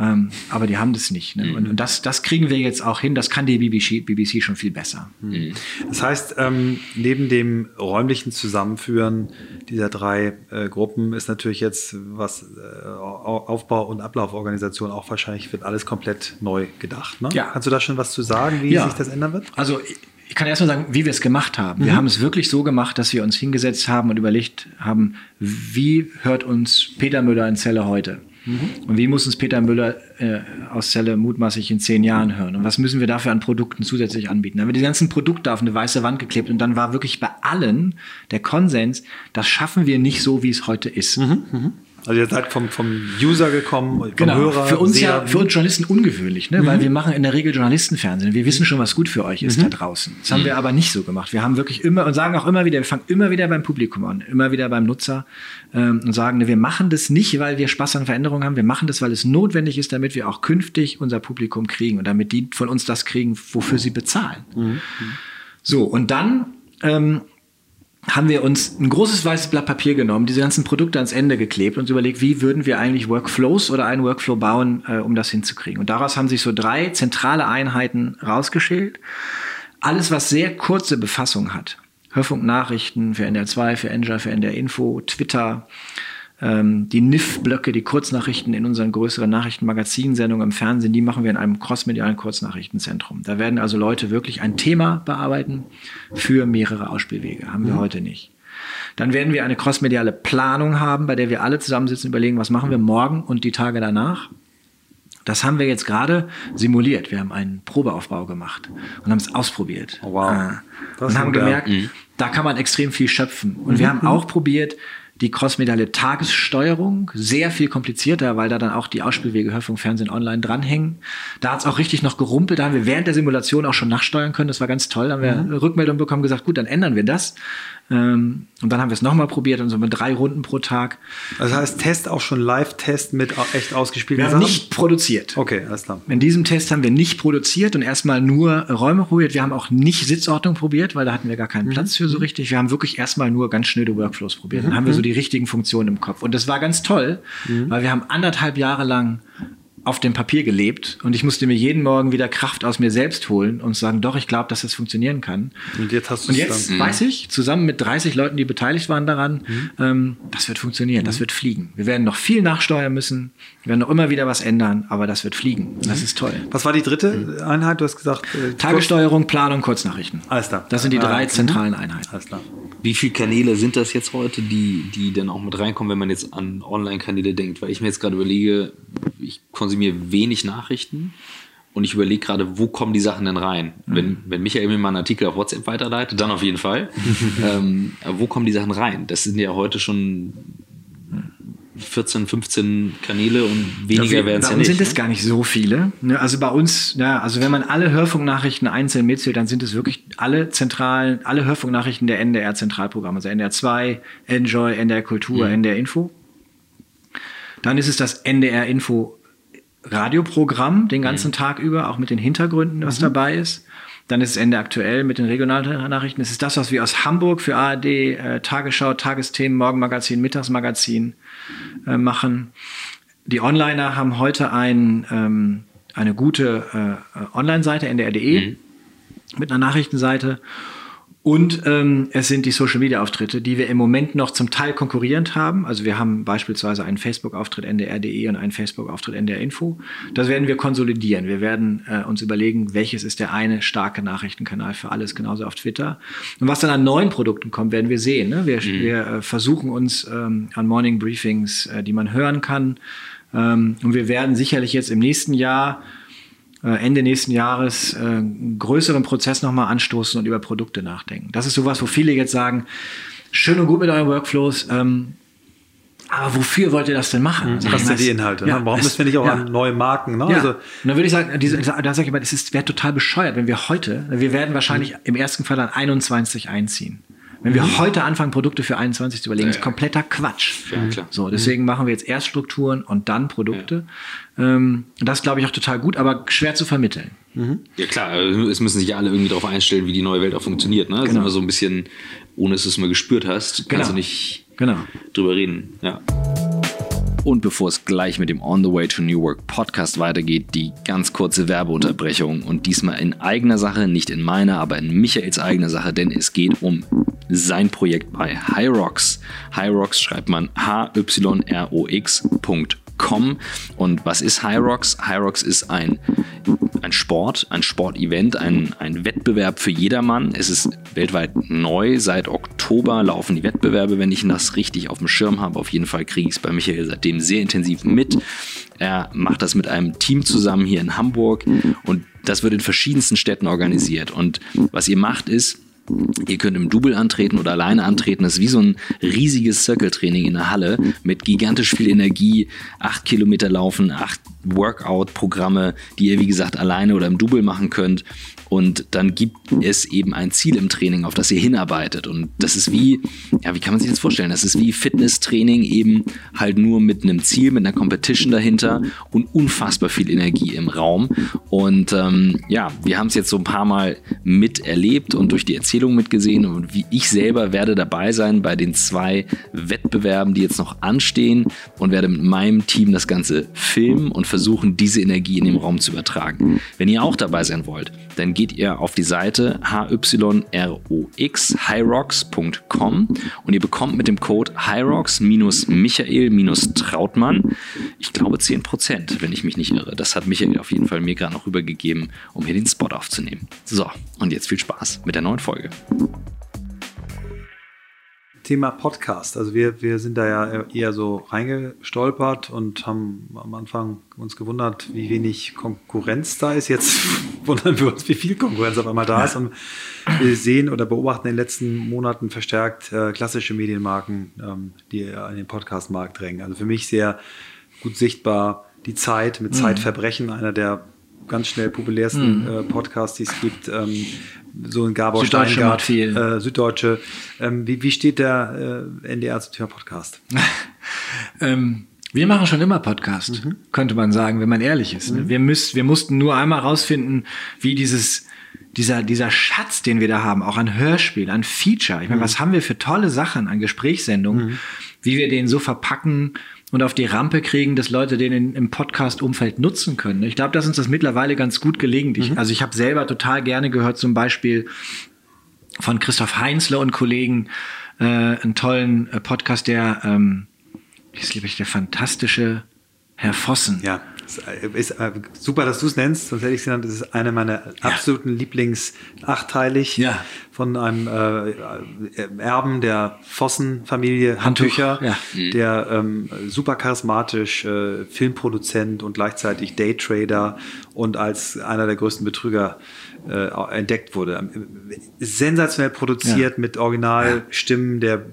Ähm, aber die haben das nicht. Ne? Mhm. Und, und, das, das kriegen wir jetzt auch hin. Das kann die BBC, BBC schon viel besser. Mhm. Das heißt, ähm, neben dem räumlichen Zusammenführen dieser drei äh, Gruppen ist natürlich jetzt, was äh, Aufbau und Ablauforganisation auch wahrscheinlich wird alles komplett neu gedacht. Ne? Ja. Kannst du da schon was zu sagen, wie ja. sich das ändern wird? Also ich kann erst mal sagen, wie wir es gemacht haben. Mhm. Wir haben es wirklich so gemacht, dass wir uns hingesetzt haben und überlegt haben, wie hört uns Peter Müller in Zelle heute? Und wie muss uns Peter Müller äh, aus Celle mutmaßlich in zehn Jahren hören? Und was müssen wir dafür an Produkten zusätzlich anbieten? Dann haben wir die ganzen Produkte auf eine weiße Wand geklebt und dann war wirklich bei allen der Konsens, das schaffen wir nicht so, wie es heute ist. Mhm. Mhm. Also ihr seid vom, vom User gekommen, vom genau. Hörer. Für uns ja, für uns Journalisten ungewöhnlich, ne? Mhm. weil wir machen in der Regel Journalistenfernsehen. Wir wissen schon, was gut für euch ist mhm. da draußen. Das haben wir aber nicht so gemacht. Wir haben wirklich immer und sagen auch immer wieder, wir fangen immer wieder beim Publikum an, immer wieder beim Nutzer ähm, und sagen, ne, wir machen das nicht, weil wir Spaß an Veränderungen haben. Wir machen das, weil es notwendig ist, damit wir auch künftig unser Publikum kriegen und damit die von uns das kriegen, wofür sie bezahlen. Mhm. So, und dann ähm, haben wir uns ein großes weißes Blatt Papier genommen, diese ganzen Produkte ans Ende geklebt und überlegt, wie würden wir eigentlich Workflows oder einen Workflow bauen, äh, um das hinzukriegen. Und daraus haben sich so drei zentrale Einheiten rausgeschält. Alles, was sehr kurze Befassung hat. Hörfunknachrichten für NDR 2, für NJA, für NDR Info, Twitter, ähm, die NIF-Blöcke, die Kurznachrichten in unseren größeren Nachrichtenmagazinsendungen im Fernsehen, die machen wir in einem crossmedialen Kurznachrichtenzentrum. Da werden also Leute wirklich ein Thema bearbeiten für mehrere Ausspielwege. Haben wir mhm. heute nicht. Dann werden wir eine crossmediale Planung haben, bei der wir alle zusammensitzen und überlegen, was machen wir morgen und die Tage danach. Das haben wir jetzt gerade simuliert. Wir haben einen Probeaufbau gemacht und haben es ausprobiert. Oh, wow. Äh, und haben gemerkt, mhm. da kann man extrem viel schöpfen. Und mhm. wir haben auch probiert, die crossmediale Tagessteuerung, sehr viel komplizierter, weil da dann auch die Ausspielwege Hörfunk, Fernsehen, Online dranhängen. Da hat es auch richtig noch gerumpelt, da haben wir während der Simulation auch schon nachsteuern können, das war ganz toll, da haben wir mhm. Rückmeldung bekommen, gesagt, gut, dann ändern wir das. Ähm, und dann haben wir es nochmal probiert und so mit drei Runden pro Tag. Also das heißt Test auch schon Live-Test mit echt ausgespielten Wir haben nicht produziert. Okay, alles klar. In diesem Test haben wir nicht produziert und erstmal nur Räume probiert. Wir haben auch nicht Sitzordnung probiert, weil da hatten wir gar keinen mhm. Platz für so richtig. Wir haben wirklich erstmal nur ganz schnöde Workflows probiert. Dann mhm. haben wir so die richtigen Funktionen im Kopf. Und das war ganz toll, mhm. weil wir haben anderthalb Jahre lang auf dem Papier gelebt und ich musste mir jeden Morgen wieder Kraft aus mir selbst holen und sagen, doch, ich glaube, dass das funktionieren kann. Und jetzt hast du Und jetzt dann. weiß ich, zusammen mit 30 Leuten, die beteiligt waren daran, mhm. ähm, das wird funktionieren, mhm. das wird fliegen. Wir werden noch viel nachsteuern müssen, wir werden noch immer wieder was ändern, aber das wird fliegen. Das mhm. ist toll. Was war die dritte Einheit? Du hast gesagt, äh, Tagessteuerung, Planung, Kurznachrichten. Alles klar. Das sind die drei zentralen Einheiten. Alles klar. Wie viele Kanäle sind das jetzt heute, die, die dann auch mit reinkommen, wenn man jetzt an Online-Kanäle denkt? Weil ich mir jetzt gerade überlege, ich konsumiere wenig Nachrichten und ich überlege gerade, wo kommen die Sachen denn rein? Mhm. Wenn, wenn Michael mir mal einen Artikel auf WhatsApp weiterleitet, dann auf jeden Fall. [LAUGHS] ähm, wo kommen die Sachen rein? Das sind ja heute schon 14, 15 Kanäle und weniger werden es ja nicht. sind es gar nicht so viele. Ne? Also bei uns, ja, also wenn man alle Hörfunknachrichten einzeln mitzählt, dann sind es wirklich alle zentralen, alle Hörfunknachrichten der NDR-Zentralprogramme. Also NDR 2, Enjoy, NDR Kultur, mhm. NDR Info. Dann ist es das NDR Info Radioprogramm den ganzen mhm. Tag über, auch mit den Hintergründen, was mhm. dabei ist. Dann ist es Ende aktuell mit den regionalen Nachrichten. Es ist das, was wir aus Hamburg für ARD, äh, Tagesschau, Tagesthemen, Morgenmagazin, Mittagsmagazin äh, machen. Die Onliner haben heute ein, ähm, eine gute äh, Online-Seite, ndr.de, mhm. mit einer Nachrichtenseite. Und ähm, es sind die Social-Media-Auftritte, die wir im Moment noch zum Teil konkurrierend haben. Also wir haben beispielsweise einen Facebook-Auftritt ndr.de und einen Facebook-Auftritt ndr-info. Das werden wir konsolidieren. Wir werden äh, uns überlegen, welches ist der eine starke Nachrichtenkanal für alles, genauso auf Twitter. Und was dann an neuen Produkten kommt, werden wir sehen. Ne? Wir, mhm. wir äh, versuchen uns ähm, an Morning Briefings, äh, die man hören kann. Ähm, und wir werden sicherlich jetzt im nächsten Jahr Ende nächsten Jahres äh, einen größeren Prozess nochmal anstoßen und über Produkte nachdenken. Das ist sowas, wo viele jetzt sagen, schön und gut mit euren Workflows, ähm, aber wofür wollt ihr das denn machen? Also, Was sind die Inhalte? Ja, ne? Warum müssen wir nicht auch ja. an neue Marken? Ne? Ja. Also, und dann würde ich sagen, diese, da sage ich mal, es wäre total bescheuert, wenn wir heute, wir werden wahrscheinlich mhm. im ersten Fall an 21 einziehen. Wenn wir mhm. heute anfangen, Produkte für 21 zu überlegen, ja, ist kompletter Quatsch. Ja, klar. So, deswegen mhm. machen wir jetzt erst Strukturen und dann Produkte. Ja. Ähm, das glaube ich auch total gut, aber schwer zu vermitteln. Mhm. Ja klar, also es müssen sich alle irgendwie darauf einstellen, wie die neue Welt auch funktioniert. Ne? Das genau. ist immer so ein bisschen, ohne dass du es mal gespürt hast, kannst genau. du nicht genau. drüber reden. Ja. Und bevor es gleich mit dem On the Way to New Work Podcast weitergeht, die ganz kurze Werbeunterbrechung und diesmal in eigener Sache, nicht in meiner, aber in Michaels eigener Sache, denn es geht um sein Projekt bei Hyrox. Hyrox schreibt man H-Y-R-O-X.com. Und was ist Hyrox? Hyrox ist ein, ein Sport, ein Sportevent, ein, ein Wettbewerb für jedermann. Es ist weltweit neu. Seit Oktober laufen die Wettbewerbe, wenn ich das richtig auf dem Schirm habe. Auf jeden Fall kriege ich es bei Michael seitdem sehr intensiv mit. Er macht das mit einem Team zusammen hier in Hamburg und das wird in verschiedensten Städten organisiert. Und was ihr macht ist, Ihr könnt im Double antreten oder alleine antreten. Das ist wie so ein riesiges Circle-Training in der Halle mit gigantisch viel Energie. Acht Kilometer laufen, acht Workout-Programme, die ihr wie gesagt alleine oder im Double machen könnt. Und dann gibt es eben ein Ziel im Training, auf das ihr hinarbeitet. Und das ist wie, ja, wie kann man sich das vorstellen? Das ist wie Fitnesstraining eben halt nur mit einem Ziel, mit einer Competition dahinter und unfassbar viel Energie im Raum. Und ähm, ja, wir haben es jetzt so ein paar Mal miterlebt und durch die Erzählung mitgesehen. Und wie ich selber werde dabei sein bei den zwei Wettbewerben, die jetzt noch anstehen und werde mit meinem Team das Ganze filmen und versuchen, diese Energie in dem Raum zu übertragen. Wenn ihr auch dabei sein wollt, dann geht ihr auf die Seite hyrox, hyrox.com und ihr bekommt mit dem Code hyrox-michael-trautmann, ich glaube 10%, wenn ich mich nicht irre. Das hat Michael auf jeden Fall mir gerade noch rübergegeben, um hier den Spot aufzunehmen. So, und jetzt viel Spaß mit der neuen Folge. Thema Podcast. Also wir, wir sind da ja eher so reingestolpert und haben am Anfang uns gewundert, wie wenig Konkurrenz da ist. Jetzt [LAUGHS] wundern wir uns, wie viel Konkurrenz auf einmal da ist. Und wir sehen oder beobachten in den letzten Monaten verstärkt äh, klassische Medienmarken, ähm, die an den Podcast-Markt drängen. Also für mich sehr gut sichtbar die Zeit mit mhm. Zeitverbrechen, einer der ganz schnell populärsten mhm. äh, Podcasts, die es gibt. Ähm, so ein Gabor Süddeutsche Steingart, viel. Äh, Süddeutsche. Ähm, wie, wie steht der äh, NDR zum Thema Podcast? [LAUGHS] ähm, wir machen schon immer Podcast, mhm. könnte man sagen, wenn man ehrlich ist. Ne? Mhm. Wir, müsst, wir mussten nur einmal rausfinden, wie dieses dieser, dieser Schatz, den wir da haben, auch an Hörspiel, an Feature. Ich meine, mhm. was haben wir für tolle Sachen an Gesprächssendungen, mhm. wie wir den so verpacken, und auf die Rampe kriegen, dass Leute den in, im Podcast-Umfeld nutzen können. Ich glaube, dass uns das mittlerweile ganz gut gelingt. Ich, mhm. Also ich habe selber total gerne gehört, zum Beispiel von Christoph Heinzle und Kollegen, äh, einen tollen äh, Podcast, der, ähm, ist, glaube ich, der fantastische Herr Vossen. Ja. Ist äh, super, dass du es nennst, sonst hätte ich es genannt. Das ist einer meiner ja. absoluten Lieblings achteilig ja. von einem äh, Erben der Vossen-Familie Handtücher, ja. Der ähm, super charismatisch, äh, Filmproduzent und gleichzeitig Daytrader und als einer der größten Betrüger äh, entdeckt wurde. Sensationell produziert mit Originalstimmen der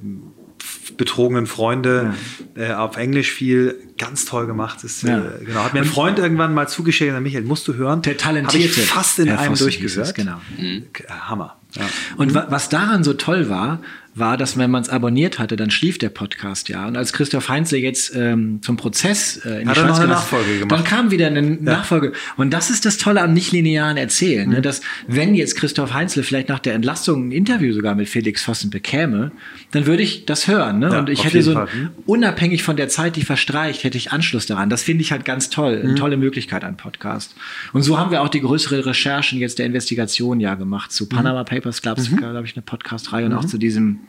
betrogenen Freunde ja. äh, auf Englisch viel, ganz toll gemacht. Ist, ja. äh, genau. Hat mir ein Freund irgendwann mal zugeschickt, Michael, musst du hören. Der talentierte. Ich fast in Herr einem Fossen durchgehört. Genau. Mhm. Hammer. Ja. Und mhm. was daran so toll war, war, dass wenn man es abonniert hatte, dann schlief der Podcast ja. Und als Christoph Heinzle jetzt ähm, zum Prozess äh, in Hat die Schweiz eine Nachfolge gemacht. Dann kam wieder eine Nachfolge. Und das ist das Tolle am nicht-linearen Erzählen, Mhm. ne? dass wenn jetzt Christoph Heinzle vielleicht nach der Entlastung ein Interview sogar mit Felix Vossen bekäme, dann würde ich das hören. Ne? Ja, Und ich hätte so. Mhm. unabhängig von der Zeit, die verstreicht, hätte ich Anschluss daran. Das finde ich halt ganz toll. Mhm. Eine tolle Möglichkeit an Podcast. Und so haben wir auch die größere Recherchen jetzt der Investigation ja gemacht. Zu Panama Papers gab es, glaube ich, eine Podcast-Reihe und auch zu diesem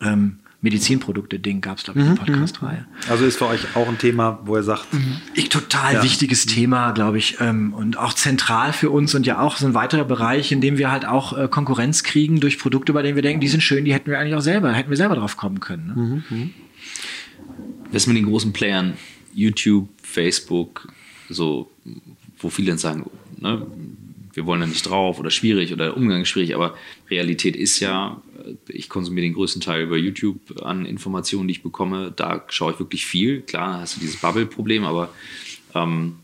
ähm, Medizinprodukte-Ding gab es, glaube ich, eine Podcast-Reihe. Also ist für euch auch ein Thema, wo ihr sagt, Ich total Ja. wichtiges Thema, glaube ich, ähm, und auch zentral für uns und ja auch so ein weiterer Bereich, in dem wir halt auch äh, Konkurrenz kriegen durch Produkte, bei denen wir denken, die sind schön, die hätten wir eigentlich auch selber, hätten wir selber drauf kommen können. Ne? Was mit den großen Playern, YouTube, Facebook, so, wo viele dann sagen, ne, wir wollen da nicht drauf oder schwierig oder Umgang schwierig, aber Realität ist ja, ich konsumiere den größten Teil über YouTube an Informationen, die ich bekomme. Da schaue ich wirklich viel. Klar, hast du dieses Bubble-Problem, aber ähm,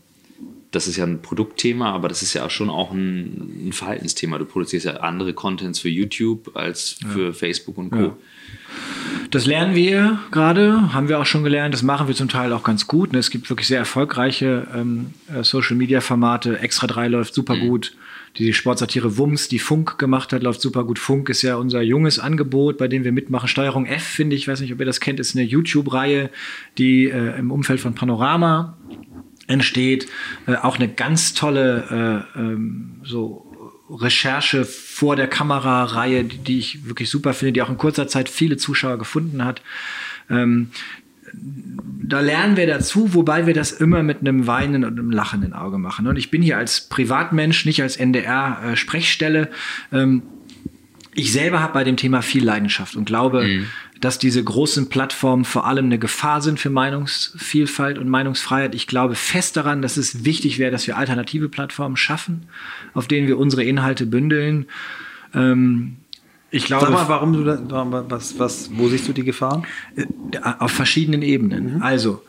das ist ja ein Produktthema, aber das ist ja schon auch ein, ein Verhaltensthema. Du produzierst ja andere Contents für YouTube als für Facebook und Co. Ja. Das lernen wir gerade, haben wir auch schon gelernt. Das machen wir zum Teil auch ganz gut. ne? Es gibt wirklich sehr erfolgreiche ähm, äh, Social-Media-Formate. Extra 3 läuft super gut. Die Sportsatire Wumms, die Funk gemacht hat, läuft super gut. Funk ist ja unser junges Angebot, bei dem wir mitmachen. Steuerung F, finde ich, weiß nicht, ob ihr das kennt, ist eine YouTube-Reihe, die äh, im Umfeld von Panorama entsteht. Äh, auch eine ganz tolle äh, ähm, so Recherche vor der Kamera-Reihe, die, die ich wirklich super finde, die auch in kurzer Zeit viele Zuschauer gefunden hat. Ähm, da lernen wir dazu, wobei wir das immer mit einem weinenden und einem lachenden Auge machen. Und ich bin hier als Privatmensch, nicht als NDR-Sprechstelle. Ähm, ich selber habe bei dem Thema viel Leidenschaft und glaube, dass diese großen Plattformen vor allem eine Gefahr sind für Meinungsvielfalt und Meinungsfreiheit. Ich glaube fest daran, dass es wichtig wäre, dass wir alternative Plattformen schaffen, auf denen wir unsere Inhalte bündeln. Ähm, ich glaube, sag mal, warum du da, was, was, wo siehst du die Gefahren? äh, auf verschiedenen Ebenen. Also,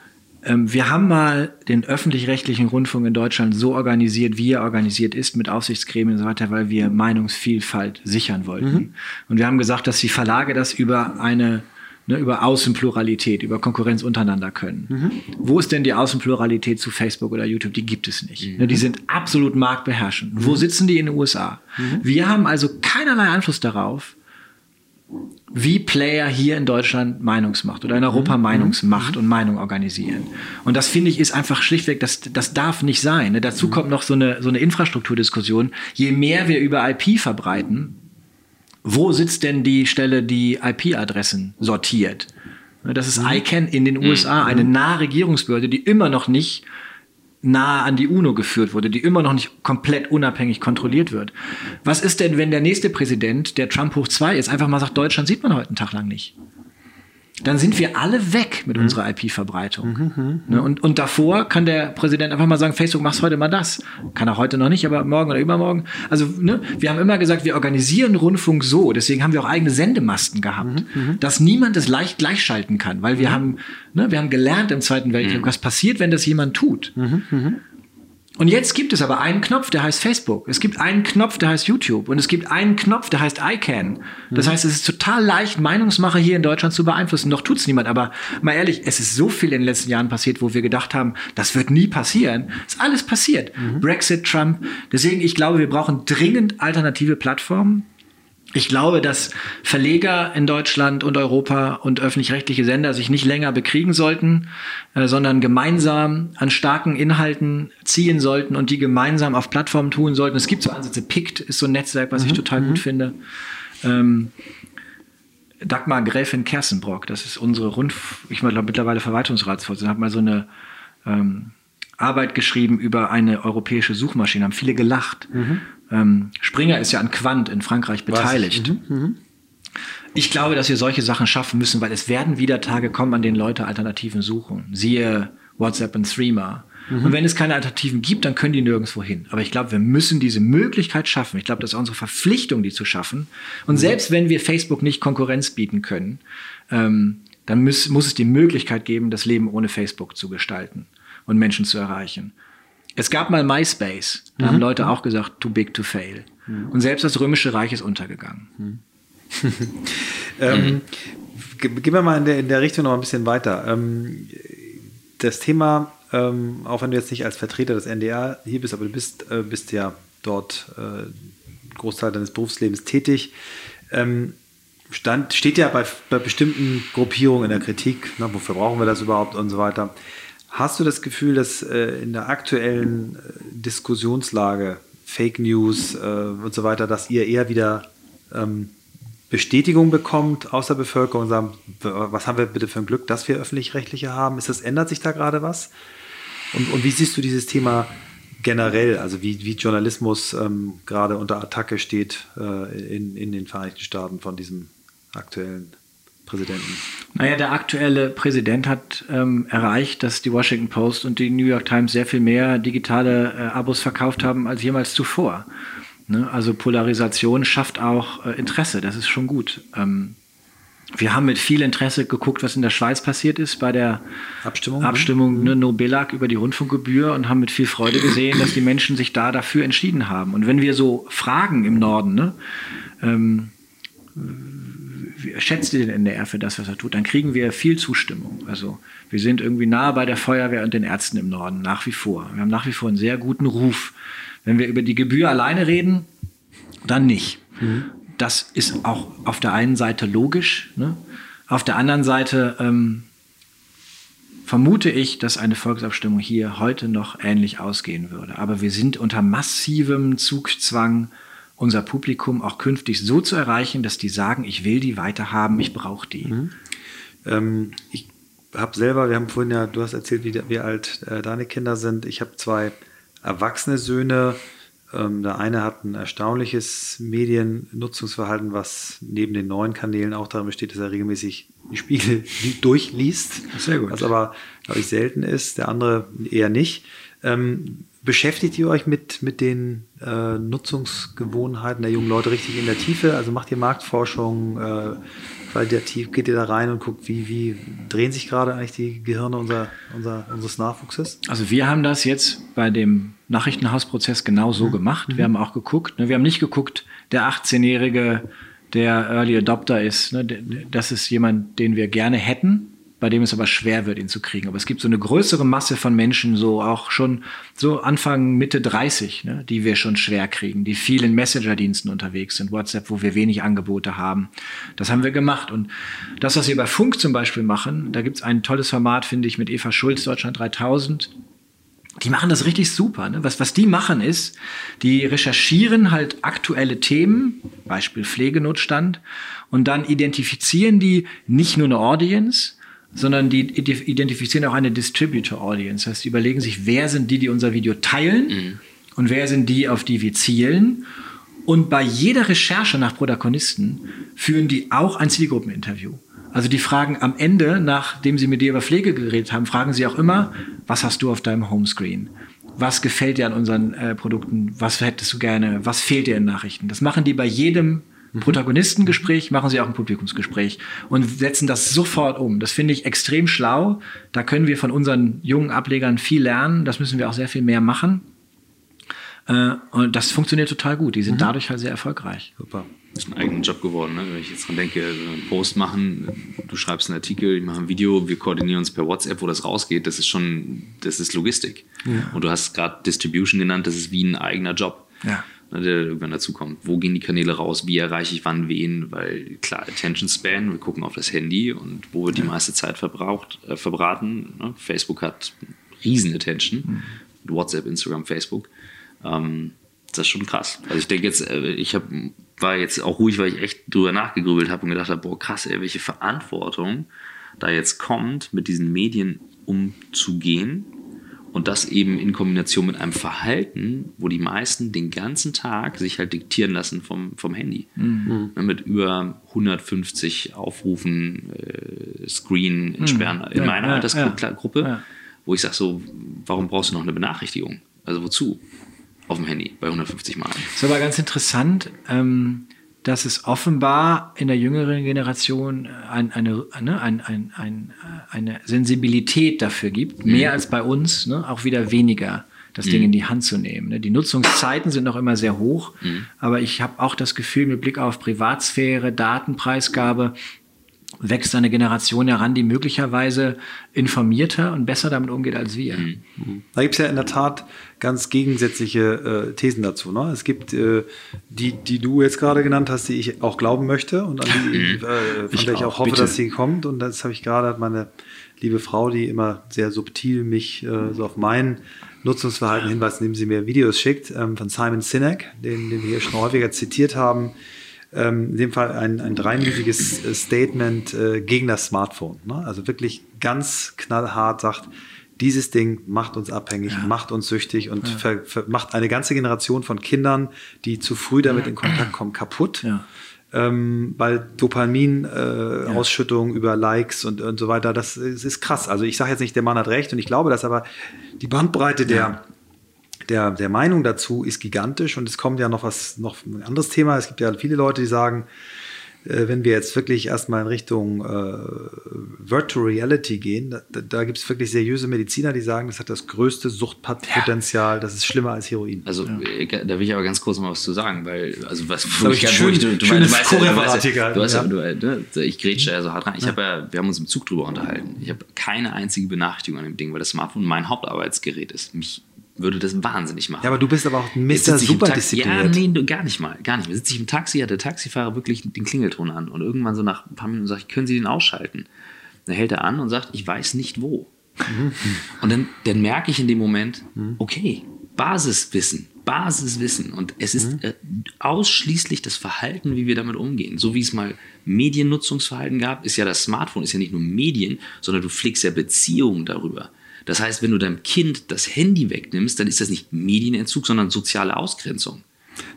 ähm, wir haben mal den öffentlich-rechtlichen Rundfunk in Deutschland so organisiert, wie er organisiert ist, mit Aufsichtsgremien und so weiter, weil wir Meinungsvielfalt sichern wollten. Und wir haben gesagt, dass die Verlage das über eine ne, über Außenpluralität, über Konkurrenz untereinander können. Wo ist denn die Außenpluralität zu Facebook oder YouTube? Die gibt es nicht. Ne, die sind absolut marktbeherrschend. Wo sitzen die in den USA? Wir haben also keinerlei Einfluss darauf, wie Player hier in Deutschland Meinungsmacht oder in Europa Meinungsmacht und Meinung organisieren. Und das finde ich ist einfach schlichtweg, das, das darf nicht sein. Ne? Dazu kommt noch so eine, so eine Infrastrukturdiskussion. Je mehr wir über IP verbreiten, wo sitzt denn die Stelle, die IP-Adressen sortiert? Das ist ICANN in den USA, eine nahe Regierungsbehörde, die immer noch nicht nahe an die UNO geführt wurde, die immer noch nicht komplett unabhängig kontrolliert wird. Was ist denn, wenn der nächste Präsident, der Trump hoch zwei ist, einfach mal sagt, Deutschland sieht man heute einen Tag lang nicht? Dann sind wir alle weg mit unserer IP-Verbreitung. Ne, Und, und davor kann der Präsident einfach mal sagen, Facebook, mach's heute mal das. Kann er heute noch nicht, aber morgen oder übermorgen. Also ne, wir haben immer gesagt, wir organisieren Rundfunk so. Deswegen haben wir auch eigene Sendemasten gehabt, dass niemand es leicht gleichschalten kann, weil wir haben, ne, wir haben gelernt im Zweiten Weltkrieg, was passiert, wenn das jemand tut. Und jetzt gibt es aber einen Knopf, der heißt Facebook. Es gibt einen Knopf, der heißt YouTube. Und es gibt einen Knopf, der heißt ICANN. Das heißt, es ist total leicht, Meinungsmacher hier in Deutschland zu beeinflussen. Doch tut's niemand. Aber mal ehrlich, es ist so viel in den letzten Jahren passiert, wo wir gedacht haben, das wird nie passieren. Ist alles passiert. Brexit, Trump. Deswegen, ich glaube, wir brauchen dringend alternative Plattformen. Ich glaube, dass Verleger in Deutschland und Europa und öffentlich-rechtliche Sender sich nicht länger bekriegen sollten, äh, sondern gemeinsam an starken Inhalten ziehen sollten und die gemeinsam auf Plattformen tun sollten. Es gibt so Ansätze. PICT ist so ein Netzwerk, was ich total gut finde. Ähm, Dagmar Gräfin Kerstenbrock, das ist unsere Rundf ich glaube mittlerweile Verwaltungsratsvorsitzende, hat mal so eine ähm, Arbeit geschrieben über eine europäische Suchmaschine, haben viele gelacht. Ähm, Springer ist ja an Quant in Frankreich beteiligt. Ich glaube, dass wir solche Sachen schaffen müssen, weil es werden wieder Tage kommen, an denen Leute Alternativen suchen. Siehe WhatsApp und Threema. Und wenn es keine Alternativen gibt, dann können die nirgendwo hin. Aber ich glaube, wir müssen diese Möglichkeit schaffen. Ich glaube, das ist unsere Verpflichtung, die zu schaffen. Und selbst wenn wir Facebook nicht Konkurrenz bieten können, ähm, dann muss, muss es die Möglichkeit geben, das Leben ohne Facebook zu gestalten und Menschen zu erreichen. Es gab mal MySpace. Da haben Leute auch gesagt, too big to fail. Und selbst das Römische Reich ist untergegangen. [LAUGHS] ähm, mhm. Gehen wir mal in der, in der Richtung noch ein bisschen weiter. Ähm, das Thema, ähm, auch wenn du jetzt nicht als Vertreter des NDR hier bist, aber du bist, äh, bist ja dort äh, Großteil deines Berufslebens tätig. Ähm, stand, steht ja bei, bei bestimmten Gruppierungen in der Kritik, ne, wofür brauchen wir das überhaupt und so weiter. Hast du das Gefühl, dass äh, in der aktuellen äh, Diskussionslage, Fake News äh, und so weiter, dass ihr eher wieder ähm, Bestätigung bekommt aus der Bevölkerung und sagen, was haben wir bitte für ein Glück, dass wir öffentlich-rechtliche haben? Ist das, ändert sich da gerade was? Und, und wie siehst du dieses Thema generell, also wie, wie Journalismus ähm, gerade unter Attacke steht äh, in, in den Vereinigten Staaten von diesem aktuellen Präsidenten? Naja, der aktuelle Präsident hat ähm, erreicht, dass die Washington Post und die New York Times sehr viel mehr digitale äh, Abos verkauft haben als jemals zuvor. Ne? Also Polarisation schafft auch äh, Interesse, das ist schon gut. Ähm, wir haben mit viel Interesse geguckt, was in der Schweiz passiert ist bei der Abstimmung, Abstimmung ne, No Billag über die Rundfunkgebühr und haben mit viel Freude gesehen, dass die Menschen sich da dafür entschieden haben. Und wenn wir so fragen im Norden, ne, ähm, schätzt den NDR für das, was er tut, dann kriegen wir viel Zustimmung. Also wir sind irgendwie nahe bei der Feuerwehr und den Ärzten im Norden, nach wie vor. Wir haben nach wie vor einen sehr guten Ruf. Wenn wir über die Gebühr alleine reden, dann nicht. Mhm das ist auch auf der einen Seite logisch. Ne? Auf der anderen Seite ähm, vermute ich, dass eine Volksabstimmung hier heute noch ähnlich ausgehen würde. Aber wir sind unter massivem Zugzwang, unser Publikum auch künftig so zu erreichen, dass die sagen, ich will die weiterhaben, ich brauche die. Mhm. Ähm, ich habe selber, wir haben vorhin ja, du hast erzählt, wie, wie alt äh, deine Kinder sind. Ich habe zwei erwachsene Söhne, ähm, der eine hat ein erstaunliches Mediennutzungsverhalten, was neben den neuen Kanälen auch darin besteht, dass er regelmäßig die Spiegel [LAUGHS] durchliest. Sehr gut. Was aber, glaube ich, selten ist. Der andere eher nicht. Ähm, beschäftigt ihr euch mit, mit den äh, Nutzungsgewohnheiten der jungen Leute richtig in der Tiefe? Also macht ihr Marktforschung? Äh, qualitativ geht ihr da rein und guckt, wie, wie drehen sich gerade eigentlich die Gehirne unser, unser, unseres Nachwuchses? Also wir haben das jetzt bei dem Nachrichtenhausprozess genau so mhm. gemacht. Wir haben auch geguckt, ne, wir haben nicht geguckt, der 18-Jährige, der Early Adopter ist, ne, das ist jemand, den wir gerne hätten, bei dem es aber schwer wird, ihn zu kriegen. Aber es gibt so eine größere Masse von Menschen, so auch schon so Anfang, Mitte 30, ne, die wir schon schwer kriegen, die viel in Messenger-Diensten unterwegs sind, WhatsApp, wo wir wenig Angebote haben. Das haben wir gemacht. Und das, was wir bei Funk zum Beispiel machen, da gibt es ein tolles Format, finde ich, mit Eva Schulz, Deutschland 3000. Die machen das richtig super. Ne? Was, was die machen ist, die recherchieren halt aktuelle Themen, Beispiel Pflegenotstand, und dann identifizieren die nicht nur eine Audience, sondern die identifizieren auch eine Distributor Audience. Das heißt, die überlegen sich, wer sind die, die unser Video teilen mhm. und wer sind die, auf die wir zielen. Und bei jeder Recherche nach Protagonisten führen die auch ein Zielgruppeninterview. Also die fragen am Ende, nachdem sie mit dir über Pflege geredet haben, fragen sie auch immer, was hast du auf deinem Homescreen? Was gefällt dir an unseren äh, Produkten? Was hättest du gerne? Was fehlt dir in Nachrichten? Das machen die bei jedem. Protagonistengespräch, machen sie auch ein Publikumsgespräch und setzen das sofort um. Das finde ich extrem schlau. Da können wir von unseren jungen Ablegern viel lernen. Das müssen wir auch sehr viel mehr machen. Äh, und das funktioniert total gut. Die sind mhm. dadurch halt sehr erfolgreich. Super. Das ist ein eigener Job geworden, ne? wenn ich jetzt dran denke, einen Post machen, du schreibst einen Artikel, ich mache ein Video, wir koordinieren uns per WhatsApp, wo das rausgeht, das ist schon, das ist Logistik. Ja. Und du hast gerade Distribution genannt, das ist wie ein eigener Job. Ja ne, der irgendwann dazu kommt. Wo gehen die Kanäle raus? Wie erreiche ich wann wen? Weil klar, Attention Span, wir gucken auf das Handy und wo wird die meiste Zeit verbraucht, äh, verbraten. Ne? Facebook hat riesen Attention. Mhm. WhatsApp, Instagram, Facebook. Ähm, das ist schon krass. Also ich denke jetzt, äh, ich hab, war jetzt auch ruhig, weil ich echt drüber nachgegrübelt habe und gedacht habe, boah, krass, ey, welche Verantwortung da jetzt kommt, mit diesen Medien umzugehen und das eben in Kombination mit einem Verhalten, wo die meisten den ganzen Tag sich halt diktieren lassen vom, vom Handy. Mhm. Ne, mit über 150 Aufrufen, äh, Screen entsperren. Mhm. In ja, meiner ja, Altersgruppe, ja. wo ich sage so, warum brauchst du noch eine Benachrichtigung? Also wozu? Auf dem Handy bei 150 Mal. Das ist aber ganz interessant. Ähm dass es offenbar in der jüngeren Generation äh, ein, eine, ne, ein, ein, äh, eine Sensibilität dafür gibt, mehr mhm. als bei uns, ne, auch wieder weniger. das Ding in die Hand zu nehmen. Ne? Die Nutzungszeiten sind noch immer sehr hoch, aber ich habe auch das Gefühl, mit Blick auf Privatsphäre, Datenpreisgabe, wächst eine Generation heran, die möglicherweise informierter und besser damit umgeht als wir. Da gibt es ja in der Tat ganz gegensätzliche äh, Thesen dazu. Ne? Es gibt äh, die, die du jetzt gerade genannt hast, die ich auch glauben möchte und an die, äh, von Ich der ich auch auch, hoffe, bitte. dass sie kommt. Und das habe ich gerade, hat meine liebe Frau, die immer sehr subtil mich äh, so auf mein Nutzungsverhalten hinweist, indem sie mir Videos schickt, ähm, von Simon Sinek, den, den wir hier schon häufiger zitiert haben. Ähm, in dem Fall ein, ein dreiminütiges äh, Statement äh, gegen das Smartphone. Ne? Also wirklich ganz knallhart sagt, dieses Ding macht uns abhängig, macht uns süchtig und ver, ver, macht eine ganze Generation von Kindern, die zu früh damit in Kontakt kommen, kaputt. Ja. Ähm, weil Dopamin-Ausschüttung äh, Ausschüttung über Likes und, und so weiter, das ist, ist krass. Also ich sage jetzt nicht, der Mann hat recht und ich glaube das, aber die Bandbreite der, der, der Meinung dazu ist gigantisch und es kommt ja noch was, noch ein anderes Thema. Es gibt ja viele Leute, die sagen, äh, wenn wir jetzt wirklich erstmal in Richtung äh, Virtual Reality gehen, da, da gibt es wirklich seriöse Mediziner, die sagen, das hat das größte Suchtpotenzial, das ist schlimmer als Heroin. Also äh, da will ich aber ganz kurz mal was zu sagen, weil also was glaub ich, wo schön- du, du, schönes weißt ja, du weißt ja, halt, du weißt ja, ja. du, äh, ne, ich grätsche ja so hart rein. Ich habe ja, wir haben uns im Zug drüber unterhalten. Ich habe keine einzige Benachrichtigung an dem Ding, weil das Smartphone mein Hauptarbeitsgerät ist. Mich würde das wahnsinnig machen. Ja, aber du bist aber auch Mr. super Taxi- Ja, diszipliniert. nee, gar nicht mal. Gar nicht mehr. Sitze ich im Taxi, hat der Taxifahrer wirklich den Klingelton an und irgendwann so nach ein paar Minuten sage ich, können Sie den ausschalten? Dann hält er an und sagt, ich weiß nicht wo. Und dann, dann merke ich in dem Moment, okay, Basiswissen, Basiswissen. Und es ist äh, ausschließlich das Verhalten, wie wir damit umgehen. So wie es mal Mediennutzungsverhalten gab, ist ja das Smartphone, ist ja nicht nur Medien, sondern du pflegst ja Beziehungen darüber. Das heißt, wenn du deinem Kind das Handy wegnimmst, dann ist das nicht Medienentzug, sondern soziale Ausgrenzung.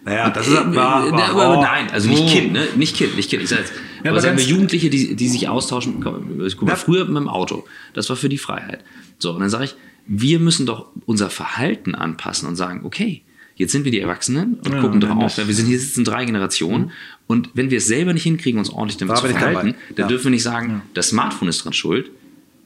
Naja, das Äh, ist, war, äh, war, aber oh, nein, also nicht oh. Kind, ne? Nicht Kind, nicht Kind. Ich sag jetzt, Ja, aber sagen wir Jugendliche, die, die sich austauschen. Guck mal, früher mit dem Auto, das war für die Freiheit. So, und dann sage ich, wir müssen doch unser Verhalten anpassen und sagen, okay, jetzt sind wir die Erwachsenen und Ja, gucken drauf. Wir sind hier sitzen drei Generationen und wenn wir es selber nicht hinkriegen, uns ordentlich damit Da zu verhalten, dann Ja. dürfen wir nicht sagen, das Smartphone ist dran schuld.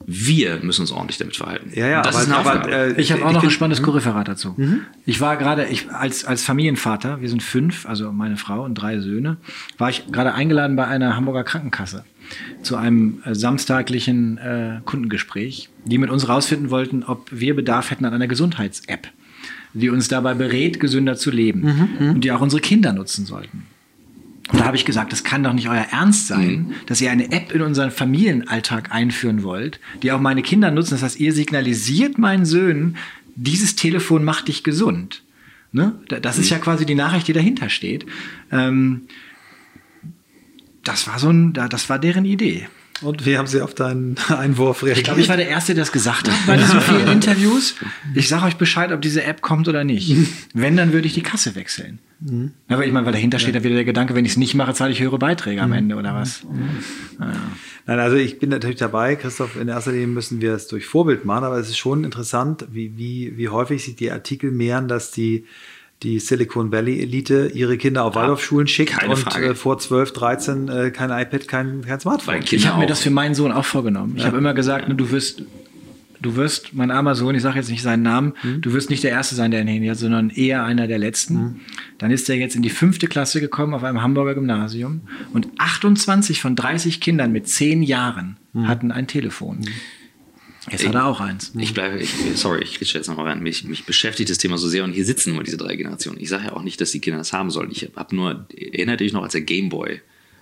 Wir müssen uns ordentlich damit verhalten. Ja, ja, das aber, ist eine aber äh, Ich habe auch noch ein spannendes Co-Referat dazu. Ich war gerade, ich als, als Familienvater, wir sind fünf, also meine Frau und drei Söhne, war ich gerade eingeladen bei einer Hamburger Krankenkasse zu einem äh, samstaglichen äh, Kundengespräch, die mit uns rausfinden wollten, ob wir Bedarf hätten an einer Gesundheits-App, die uns dabei berät, gesünder zu leben und die auch unsere Kinder nutzen sollten. Und da habe ich gesagt, das kann doch nicht euer Ernst sein, dass ihr eine App in unseren Familienalltag einführen wollt, die auch meine Kinder nutzen. Das heißt, ihr signalisiert meinen Söhnen, dieses Telefon macht dich gesund. Ne? Da- Das ist ja quasi die Nachricht, die dahinter steht. Ähm, das war so ein, da- das war deren Idee. Und wie haben sie auf deinen [LAUGHS] Einwurf reagiert? Ich glaube, ich war der Erste, der das gesagt hat bei diesen vielen [LAUGHS] Interviews. Ich sage euch Bescheid, ob diese App kommt oder nicht. Wenn, dann würde ich die Kasse wechseln. Aber ich meine, weil dahinter steht ja wieder der Gedanke, wenn ich es nicht mache, zahle ich höhere Beiträge am Ende oder was. Nein, also ich bin natürlich dabei, Christoph, in erster Linie müssen wir es durch Vorbild machen, aber es ist schon interessant, wie, wie, wie häufig sich die Artikel mehren, dass die, die Silicon Valley Elite ihre Kinder auf Waldorfschulen schickt keine und Frage. äh, vor 12, 13 äh, kein iPad, kein, kein Smartphone. Ich habe mir das für meinen Sohn auch vorgenommen. Ich habe immer gesagt, ne, du wirst, du wirst, mein armer Sohn, ich sage jetzt nicht seinen Namen, du wirst nicht der Erste sein, der ein Handy hat, sondern eher einer der Letzten. Dann ist er jetzt in die fünfte Klasse gekommen auf einem Hamburger Gymnasium und 28 von 30 Kindern mit 10 Jahren hatten ein Telefon. Jetzt hat er auch eins. Ich bleibe, ich, sorry, ich ritsche jetzt noch mal rein. Mich, mich beschäftigt das Thema so sehr und hier sitzen nur diese drei Generationen. Ich sage ja auch nicht, dass die Kinder das haben sollen. Ich habe nur, erinnert dich noch, als der Gameboy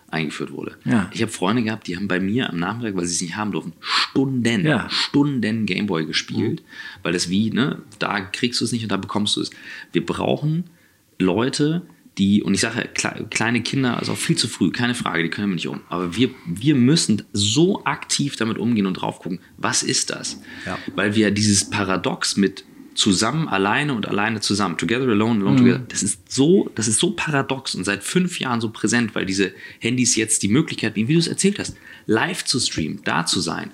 eingeführt wurde. Ja. Ich habe Freunde gehabt, die haben bei mir am Nachmittag, weil sie es nicht haben durften, Stunden, Ja. Stunden Gameboy gespielt, weil das wie, ne, da kriegst du es nicht und da bekommst du es. Wir brauchen Leute, die, und ich sage, ja, kle- kleine Kinder, also auch viel zu früh, keine Frage, die können wir nicht um. Aber wir, wir müssen so aktiv damit umgehen und drauf gucken, was ist das? Ja. Weil wir dieses Paradox mit zusammen, alleine und alleine zusammen, together, alone, alone, together, das ist so, das ist so paradox und seit fünf Jahren so präsent, weil diese Handys jetzt die Möglichkeit wie du es erzählt hast, live zu streamen, da zu sein.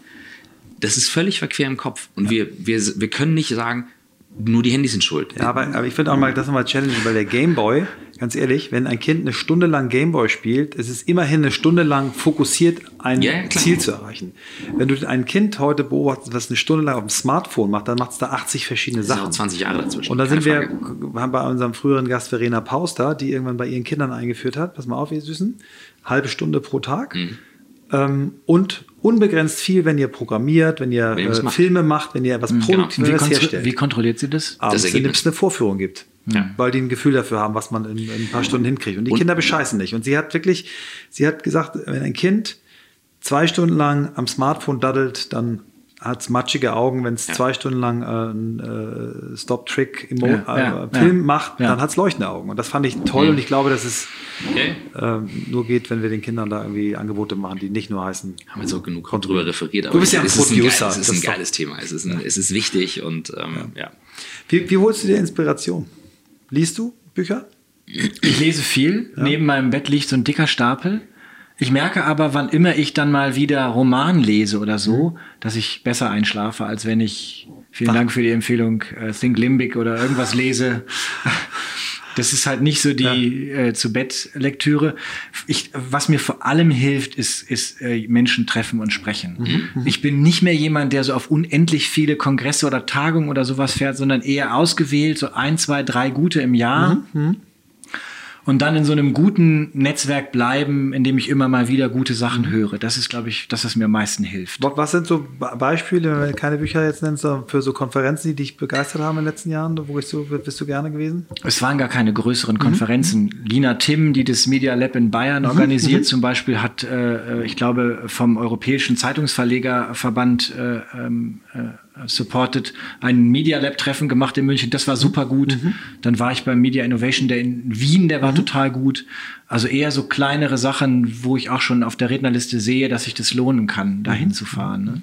Das ist völlig verquer im Kopf. Und wir, wir, wir können nicht sagen, nur die Handys sind schuld. Ja, aber, aber ich finde auch mal, das nochmal Challenge, weil der Gameboy, ganz ehrlich, wenn ein Kind eine Stunde lang Gameboy spielt, es ist immerhin eine Stunde lang fokussiert, ein Ja. Ziel zu erreichen. Wenn du ein Kind heute beobachtest, was eine Stunde lang auf dem Smartphone macht, dann macht es da 80 verschiedene sind auch Sachen. 20 Jahre dazwischen. Und da sind wir haben bei unserem früheren Gast Verena Pauster, die irgendwann bei ihren Kindern eingeführt hat, pass mal auf, ihr Süßen, halbe Stunde pro Tag. Mhm. Ähm, und unbegrenzt viel, wenn ihr programmiert, wenn ihr, Wenn äh, macht. Filme macht, wenn ihr etwas Produktives Wie, kontro herstellt. wie kontrolliert sie das? abends, Das indem Ergebnis. es eine Vorführung gibt. Ja. Weil die ein Gefühl dafür haben, was man in, in ein paar Stunden hinkriegt. Und die Und- Kinder bescheißen nicht. Und sie hat wirklich, sie hat gesagt, wenn ein Kind zwei Stunden lang am Smartphone daddelt, dann hat es matschige Augen. Wenn es Ja. zwei Stunden lang äh, einen äh, Stop-Trick-Film Ja, ja, äh, Film ja. macht, Ja. dann hat es leuchtende Augen. Und das fand ich toll. Und ich glaube, dass es Okay. ähm, nur geht, wenn wir den Kindern da irgendwie Angebote machen, die nicht nur heißen. Haben jetzt auch genug drüber referiert. Du bist ja ein es ist ein, Producer, geil, es ist das ein geiles Thema. Es ist, ein, es ist wichtig und ähm, ja. Wie, wie holst du dir Inspiration? Liest du Bücher? Ich lese viel. Neben meinem Bett liegt so ein dicker Stapel. Ich merke aber, wann immer ich dann mal wieder Roman lese oder so, dass ich besser einschlafe, als wenn ich, vielen Dank für die Empfehlung, äh, Think Limbic oder irgendwas lese. [LAUGHS] Das ist halt nicht so die äh, zu Bett Lektüre. Ich, was mir vor allem hilft, ist, ist äh, Menschen treffen und sprechen. Ich bin nicht mehr jemand, der so auf unendlich viele Kongresse oder Tagungen oder sowas fährt, sondern eher ausgewählt, so ein, zwei, drei gute im Jahr und dann in so einem guten Netzwerk bleiben, in dem ich immer mal wieder gute Sachen höre. Das ist, glaube ich, das, was mir am meisten hilft. Wa- Was sind so Be- Beispiele, wenn du keine Bücher jetzt nennst, sondern für so Konferenzen, die dich begeistert haben in den letzten Jahren? Wo bist du, bist du gerne gewesen? Es waren gar keine größeren Konferenzen. Lina Timm, die das Media Lab in Bayern organisiert, zum Beispiel, hat, äh, ich glaube, vom Europäischen Zeitungsverlegerverband äh, ähm, äh, supported ein Media Lab Treffen gemacht in München. Das war super gut. Dann war ich beim Media Innovation Day in Wien, der war total gut. Also eher so kleinere Sachen, wo ich auch schon auf der Rednerliste sehe, dass sich das lohnen kann, dahin zu fahren. Ne?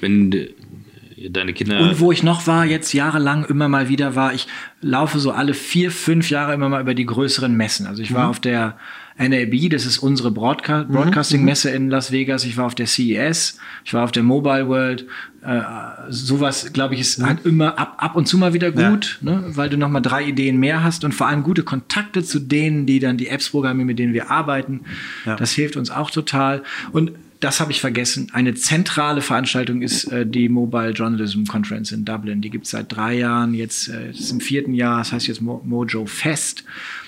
Wenn äh, deine Kinder. Und wo ich noch war, jetzt jahrelang immer mal wieder war, ich laufe so alle vier, fünf Jahre immer mal über die größeren Messen. Also ich war auf der NAB, das ist unsere Broadca Broadcasting-Messe in Las Vegas. Ich war auf der CES, ich war auf der Mobile World. Äh, sowas, glaube ich, ist halt immer ab, ab und zu mal wieder gut, ne? weil du noch mal drei Ideen mehr hast und vor allem gute Kontakte zu denen, die dann die Apps programmieren, mit denen wir arbeiten. Ja. Das hilft uns auch total. Und das habe ich vergessen. Eine zentrale Veranstaltung ist äh, die Mobile Journalism Conference in Dublin. Die gibt es seit drei Jahren, jetzt äh, ist im vierten Jahr, das heißt jetzt Mo Mojo Fest.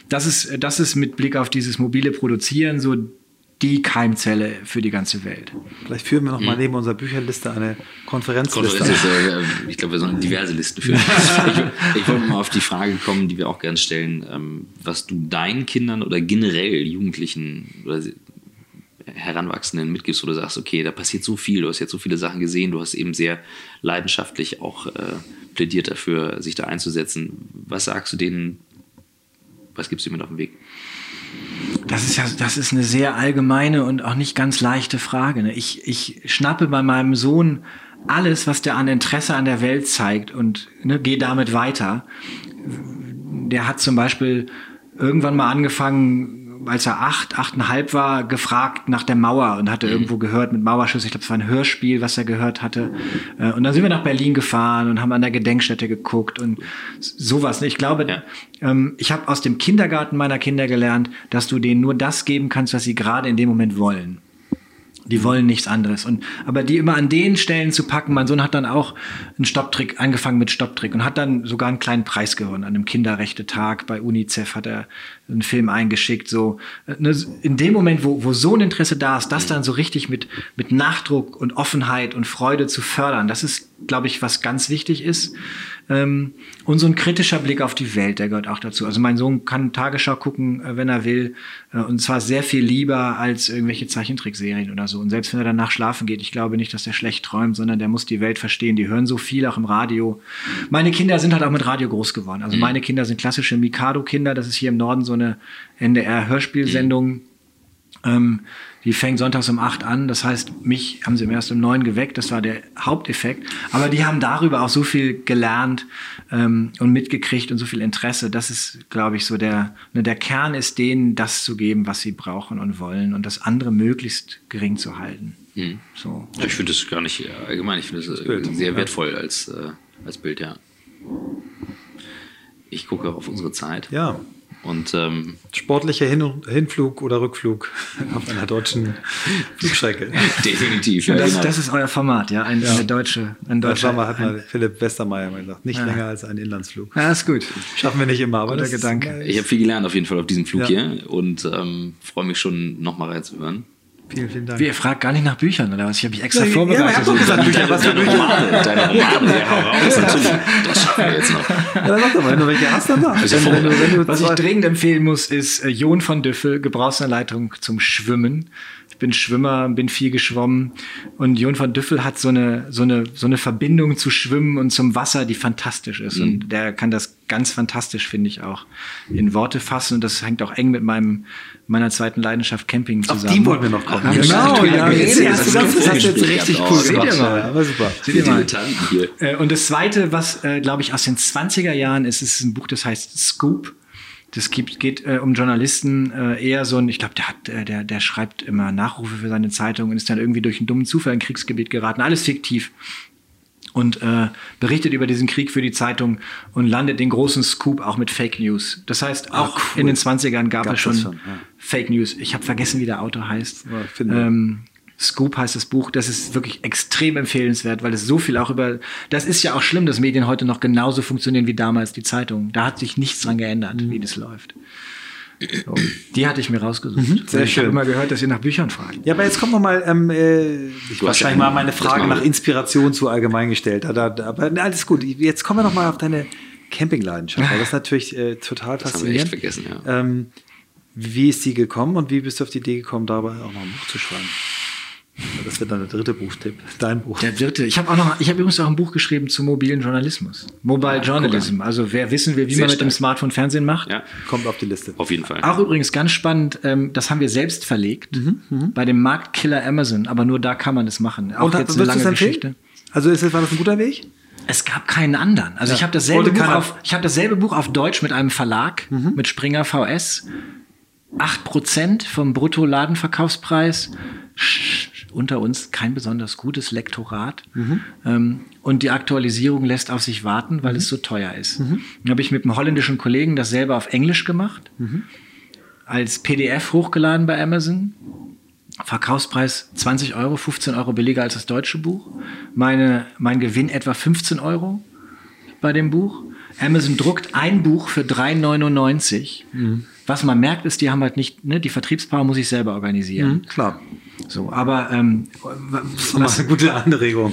Das ist, äh, das ist mit Blick auf dieses mobile Produzieren so die Keimzelle für die ganze Welt. Vielleicht führen wir noch mal neben unserer Bücherliste eine Konferenzliste. Konferenz ist, äh, ich glaube, wir sollen diverse Listen führen. [LAUGHS] ich, ich wollte mal auf die Frage kommen, die wir auch gerne stellen, ähm, was du deinen Kindern oder generell Jugendlichen oder Heranwachsenden mitgibst, wo du sagst, okay, da passiert so viel, du hast jetzt so viele Sachen gesehen, du hast eben sehr leidenschaftlich auch äh, plädiert dafür, sich da einzusetzen. Was sagst du denen, was gibst du ihnen auf den Weg? Das ist ja, das ist eine sehr allgemeine und auch nicht ganz leichte Frage. Ne? Ich, ich schnappe bei meinem Sohn alles, was der an Interesse an der Welt zeigt und ne, gehe damit weiter. Der hat zum Beispiel irgendwann mal angefangen, als er acht, achteinhalb war, gefragt nach der Mauer und hatte irgendwo gehört mit Mauerschüsse. Ich glaube, es war ein Hörspiel, was er gehört hatte. Äh, Und dann sind wir nach Berlin gefahren und haben an der Gedenkstätte geguckt und sowas. ne? Ich glaube, Ja. ähm, ich habe aus dem Kindergarten meiner Kinder gelernt, dass du denen nur das geben kannst, was sie gerade in dem Moment wollen. Die wollen nichts anderes. Und, aber die immer an den Stellen zu packen, mein Sohn hat dann auch einen Stopptrick, angefangen mit Stopptrick und hat dann sogar einen kleinen Preis gewonnen. An einem Kinderrechte-Tag bei UNICEF hat er einen Film eingeschickt. So, ne, in dem Moment, wo, wo so ein Interesse da ist, das dann so richtig mit, mit Nachdruck und Offenheit und Freude zu fördern, das ist, glaube ich, was ganz wichtig ist. Ähm, und so ein kritischer Blick auf die Welt, der gehört auch dazu. Also mein Sohn kann Tagesschau gucken, äh, wenn er will, äh, und zwar sehr viel lieber als irgendwelche Zeichentrickserien oder so. Und selbst wenn er danach schlafen geht, ich glaube nicht, dass er schlecht träumt, sondern der muss die Welt verstehen. Die hören so viel auch im Radio. Meine Kinder sind halt auch mit Radio groß geworden. Also meine Kinder sind klassische Mikado-Kinder. Das ist hier im Norden so eine NDR-Hörspielsendung. Ähm, die fängt sonntags um 8 an. Das heißt, mich haben sie erst um 9 geweckt. Das war der Haupteffekt. Aber die haben darüber auch so viel gelernt ähm, und mitgekriegt und so viel Interesse. Das ist, glaube ich, so der, ne, der Kern ist denen, das zu geben, was sie brauchen und wollen und das andere möglichst gering zu halten. Mhm. So. Ja, ich finde das gar nicht äh, allgemein, ich finde das äh, sehr wertvoll als, äh, als Bild, ja. Ich gucke auf unsere Zeit. Ja. Und ähm, Sportlicher Hin Hinflug oder Rückflug [LAUGHS] auf einer deutschen Flugstrecke. [LAUGHS] definitiv. Ja, Das, genau. das ist euer Format, ja, ein, eine deutsche, ein Das deutscher. war mal, hat mal Philipp Westermeier mal gesagt. Nicht länger als ein Inlandsflug. ja, ist gut. Schaffen wir nicht immer, aber Guter das Gedanke. Ist, ich habe viel gelernt auf jeden Fall auf diesem Flug Ja. hier und ähm, freue mich schon nochmal reinzuhören. Vielen, vielen Dank. Wie, ihr fragt gar nicht nach Büchern, oder was? Ich habe mich extra Ja, vorbereitet. ja, ich hab doch gesagt, Bücher, was für deine Bücher? Romane, deine Romane, ja, hau raus, natürlich. Das schaffen wir jetzt noch. Ja, dann sag doch mal, wenn du welche hast, dann sag. Also Wenn, wenn, wenn Was ich dringend empfehlen muss, ist äh, Jon von Düffel, Gebrauchsanleitung zum Schwimmen. Ich bin Schwimmer, bin viel geschwommen und Jon von Düffel hat so eine, so eine, so eine Verbindung zu Schwimmen und zum Wasser, die fantastisch ist. Und der kann das ganz fantastisch, finde ich, auch in Worte fassen. Und das hängt auch eng mit meinem, meiner zweiten Leidenschaft Camping auf zusammen. die wollen wir noch kommen. Ach, genau, ja, ja, ja, jetzt, ja, das das, das hast du jetzt richtig cool. Seht ihr gemacht. mal. Ja, super. Seht ihr mal. Äh, Und das zweite, was, äh, glaube ich, aus den 20er Jahren ist, ist ein Buch, das heißt Scoop. Das gibt, geht äh, um Journalisten äh, eher so ein, ich glaube, der hat, äh, der, der schreibt immer Nachrufe für seine Zeitung und ist dann irgendwie durch einen dummen Zufall in Kriegsgebiet geraten. Alles fiktiv. Und äh, berichtet über diesen Krieg für die Zeitung und landet den großen Scoop auch mit Fake News. Das heißt, auch cool. in den 20ern gab, Gab es schon, schon, ja. Fake News. Ich habe vergessen, wie der Autor heißt. Ja. Ähm, Scoop heißt das Buch. Das ist wirklich extrem empfehlenswert, weil es so viel auch über. Das ist ja auch schlimm, dass Medien heute noch genauso funktionieren wie damals die Zeitung. Da hat sich nichts dran geändert, Mhm. wie das läuft. So, die hatte ich mir rausgesucht. Mhm. sehr ich schön. habe immer gehört, dass ihr nach Büchern fragt. Ja, aber jetzt kommt noch mal, ähm, äh, ich wahrscheinlich mal meine Frage nach Inspiration zu allgemein gestellt. Aber alles gut. Jetzt kommen wir noch mal auf deine Campingleidenschaft. weil Das ist [LAUGHS] natürlich äh, total Das haben wir echt faszinierend. vergessen, ja. Ähm, wie ist die gekommen und wie bist du auf die Idee gekommen, dabei auch noch ein Buch zu schreiben? Das wird dann der dritte Buchtipp. Dein Buch. Der dritte. Ich habe auch noch, ich habe übrigens auch ein Buch geschrieben zum mobilen Journalismus. Mobile Journalism. Also wer wissen will, wie Sehr man mit dem stark. Smartphone Fernsehen macht. Ja, Kommt auf die Liste. auf jeden Fall. Auch übrigens ganz spannend, ähm, das haben wir selbst verlegt bei dem Marktkiller Amazon, aber nur da kann man das machen. Auch Und jetzt eine lange es? Geschichte. Also ist das, war das ein guter Weg? Es gab keinen anderen. Also Ja. ich habe dasselbe, Buch auf, ich hab dasselbe Buch auf Deutsch mit einem Verlag, mit Springer VS. 8% vom Brutto-Ladenverkaufspreis. Sch- Unter uns kein besonders gutes Lektorat. Ähm, und die Aktualisierung lässt auf sich warten, weil es so teuer ist. Dann habe ich mit einem holländischen Kollegen das selber auf Englisch gemacht. Als PDF hochgeladen bei Amazon. Verkaufspreis 20 Euro, 15 Euro billiger als das deutsche Buch. Meine, mein Gewinn etwa 15 Euro bei dem Buch. Amazon druckt ein Buch für 3,99. Was man merkt, ist, die haben halt nicht, ne, die Vertriebspower muss ich selber organisieren. Klar. So, aber ähm, Das ist nochmal eine gute Anregung.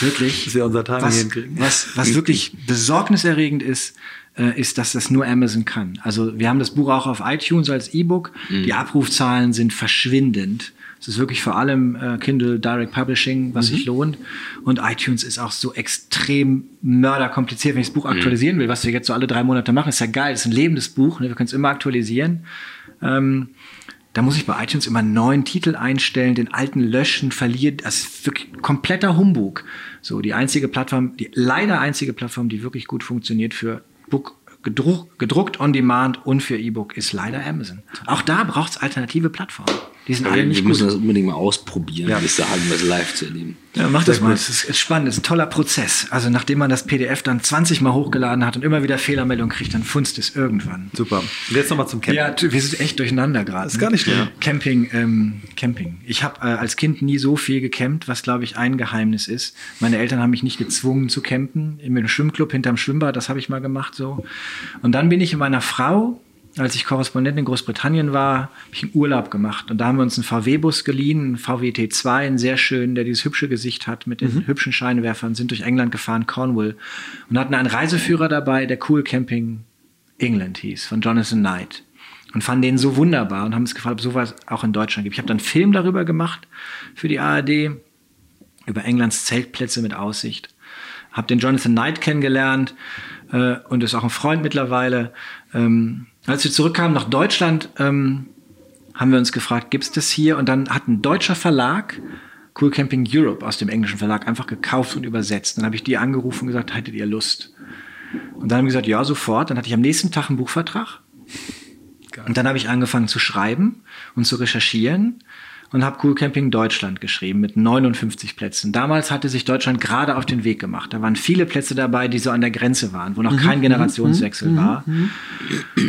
wirklich, Dass wir unser Timing was, hinkriegen. was, was wirklich besorgniserregend ist, äh, ist, dass das nur Amazon kann. Also wir haben das Buch auch auf iTunes als E-Book. Die Abrufzahlen sind verschwindend. Es ist wirklich vor allem äh, Kindle Direct Publishing, was sich lohnt. Und iTunes ist auch so extrem mörderkompliziert, wenn ich das Buch aktualisieren will, was wir jetzt so alle drei Monate machen. Ist ja geil, das ist ein lebendes Buch, ne? wir können es immer aktualisieren. Ähm, da muss ich bei iTunes immer einen neuen Titel einstellen, den alten löschen, verlieren. Das ist wirklich kompletter Humbug. So, die einzige Plattform, die leider einzige Plattform, die wirklich gut funktioniert für Book, gedruckt, gedruckt on demand und für E-Book, ist leider Amazon. Auch da braucht es alternative Plattformen. Die sind alle wir nicht müssen gut. das unbedingt mal ausprobieren, Ja. bis dahin das live zu erleben. Ja, mach das Sehr mal. gut. Es ist, ist spannend, es ist ein toller Prozess. Also nachdem man das PDF dann 20 Mal hochgeladen hat und immer wieder Fehlermeldungen kriegt, dann funzt es irgendwann. Super. Und jetzt nochmal zum Campen. Ja, wir sind echt durcheinander gerade. ist gar nicht schlimm. Ja. Camping, ähm, Camping. Ich habe äh, als Kind nie so viel gecampt, was glaube ich ein Geheimnis ist. Meine Eltern haben mich nicht gezwungen zu campen. In einem Schwimmclub hinterm Schwimmbad, das habe ich mal gemacht so. Und dann bin ich mit meiner Frau, als ich Korrespondent in Großbritannien war, habe ich einen Urlaub gemacht. Und da haben wir uns einen VW-Bus geliehen, einen VW T2, einen sehr schönen, der dieses hübsche Gesicht hat mit den hübschen Scheinwerfern, sind durch England gefahren, Cornwall. Und hatten einen Reiseführer dabei, der Cool Camping England hieß, von Jonathan Knight. Und fanden den so wunderbar und haben uns gefragt, ob sowas auch in Deutschland gibt. Ich habe dann einen Film darüber gemacht für die ARD, über Englands Zeltplätze mit Aussicht. Habe den Jonathan Knight kennengelernt äh, und ist auch ein Freund mittlerweile. Ähm, als wir zurückkamen nach Deutschland, ähm, haben wir uns gefragt, gibt es das hier? Und dann hat ein deutscher Verlag Cool Camping Europe aus dem englischen Verlag einfach gekauft und übersetzt. Dann habe ich die angerufen und gesagt, hättet ihr Lust? Und dann haben wir gesagt, ja, sofort. Dann hatte ich am nächsten Tag einen Buchvertrag. Und dann habe ich angefangen zu schreiben und zu recherchieren. Und habe Cool Camping Deutschland geschrieben mit 59 Plätzen. Damals hatte sich Deutschland gerade auf den Weg gemacht. Da waren viele Plätze dabei, die so an der Grenze waren, wo noch kein Generationswechsel war.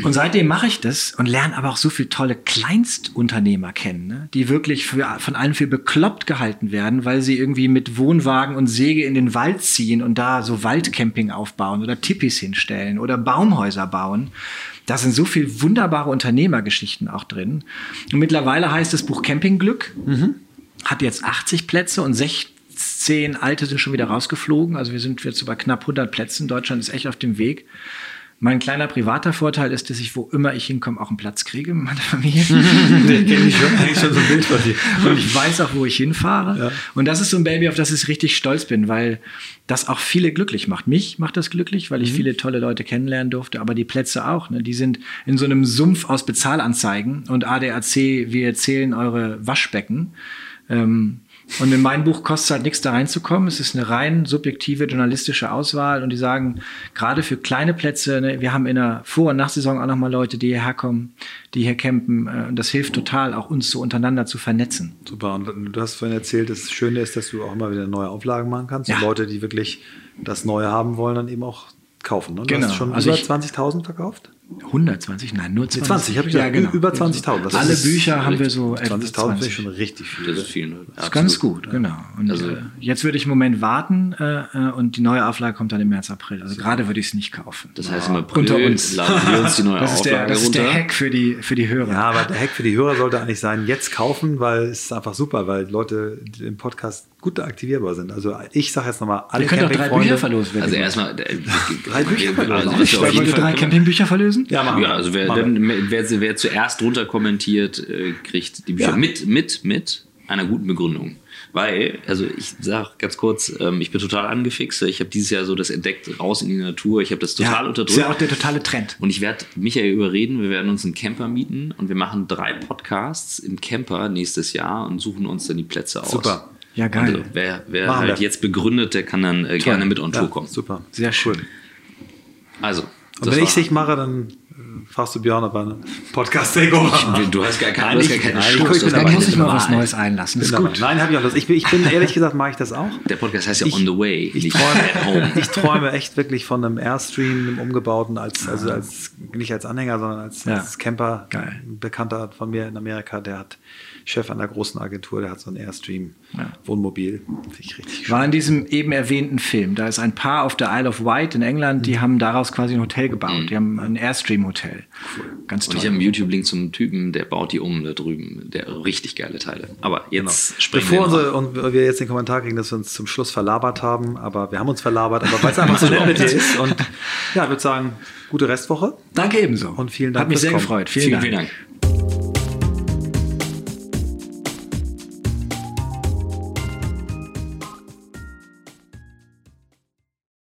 Und seitdem mache ich das und lerne aber auch so viele tolle Kleinstunternehmer kennen, ne? die wirklich für, von allen für bekloppt gehalten werden, weil sie irgendwie mit Wohnwagen und Säge in den Wald ziehen und da so Waldcamping aufbauen oder Tippis hinstellen oder Baumhäuser bauen. Da sind so viel wunderbare Unternehmergeschichten auch drin. Und mittlerweile heißt das Buch Campingglück. Hat jetzt 80 Plätze und 16 alte sind schon wieder rausgeflogen. Also wir sind jetzt über knapp 100 Plätzen. Deutschland ist echt auf dem Weg. Mein kleiner privater Vorteil ist, dass ich, wo immer ich hinkomme, auch einen Platz kriege mit meiner Familie. [LAUGHS] Den kenne ich schon, eigentlich schon so ein Bild von dir. Und ich weiß auch, wo ich hinfahre. Ja. Und das ist so ein Baby, auf das ich richtig stolz bin, weil das auch viele glücklich macht. Mich macht das glücklich, weil Mhm. ich viele tolle Leute kennenlernen durfte, aber die Plätze auch. Ne? Die sind in so einem Sumpf aus Bezahlanzeigen und ADAC, wir erzählen eure Waschbecken. Ähm, und in mein Buch kostet es halt nichts, da reinzukommen. Es ist eine rein subjektive journalistische Auswahl und die sagen, gerade für kleine Plätze, ne, wir haben in der Vor- und Nachsaison auch nochmal Leute, die hierher kommen, die hier campen. Äh, und das hilft total, auch uns so untereinander zu vernetzen. Super. Und du hast vorhin erzählt, das Schöne ist, dass du auch immer wieder neue Auflagen machen kannst. Ja. Und Leute, die wirklich das Neue haben wollen, dann eben auch kaufen. Ne? Du Genau. hast schon Also über ich- 20.000 verkauft? 120? Nein, nur 20. 20, habe ich ja, gesagt. genau. Über 20.000. Das Alle Bücher haben wir so 20.000 finde ich 20. schon richtig viel. Das ist viel. Ne? Das ist ganz gut, genau. Und Also- äh, jetzt würde ich im Moment warten äh, äh, und die neue Auflage kommt dann im März, April. Also gerade würde ich es nicht kaufen. Das heißt, im April Unter uns. laden wir uns die [LAUGHS] neue Das ist der, Auflage das ist der runter. Hack für die, für die Hörer. Ja, aber der Hack für die Hörer sollte eigentlich sein, jetzt kaufen, weil es ist einfach super, weil Leute im Podcast gut aktivierbar sind. Also ich sage jetzt nochmal, alle Ihr könnt auch drei Campingfreunde- Bücher verlosen. Also erstmal äh, Drei Bücher verlosen. Also, Auch was nicht wir auf wollt. jeden Wollt ihr Fall drei Campingbücher verlösen? Ja, machen Ja, wir. also wer, dann, wer, wer zuerst drunter kommentiert, äh, kriegt die Bücher Ja. mit, mit, mit einer guten Begründung. Weil, also ich sag ganz kurz, ähm, ich bin total angefixt. Ich habe dieses Jahr so das entdeckt, raus in die Natur. Ich habe das total ja, unterdrückt. ist ja auch der totale Trend. Und ich werde Michael überreden, wir werden uns einen Camper mieten und wir machen drei Podcasts im Camper nächstes Jahr und suchen uns dann die Plätze aus. Super. Ja, geil. Also, wer wer halt wir. jetzt begründet, der kann dann äh, gerne mit on Tour Ja, kommen. super. Sehr schön. Also, Und wenn ich es nicht mache, dann äh, fragst du Björn, er einen Podcast-Takeover Du hast gar, kein, Nein, du hast gar keine ich Chance. ich. Da muss ich mal was. Neues einlassen. Ist gut. Nein, habe ich auch Lust. Ich bin, ich bin ehrlich gesagt, mache ich das auch. Der Podcast heißt ja Ich- On the Way, Ich nicht at home. träume, [LAUGHS] ich träume echt wirklich von einem Airstream, einem umgebauten, als, also als, nicht als Anhänger, sondern als, Ja. als Camper. Geil. Ein Bekannter von mir in Amerika, der hat Chef einer großen Agentur, der hat so ein Airstream Ja. Wohnmobil. Finde ich richtig schön. War in diesem eben erwähnten Film. Da ist ein Paar auf der Isle of Wight in England, die haben daraus quasi ein Hotel gebaut. Die haben ein Airstream-Hotel. Ganz Und toll. ich habe einen YouTube-Link zum Typen, der baut die um da drüben. Der richtig geile Teile. Aber jetzt springen Bevor wir und wir jetzt den Kommentar kriegen, dass wir uns zum Schluss verlabert haben, aber wir haben uns verlabert, aber weil es einfach so [LAUGHS] dir ist. Und ja, ich würde sagen, gute Restwoche Danke ebenso. und vielen Dank Hat mich sehr Kommen. gefreut. Vielen, Vielen, Dank. vielen Dank.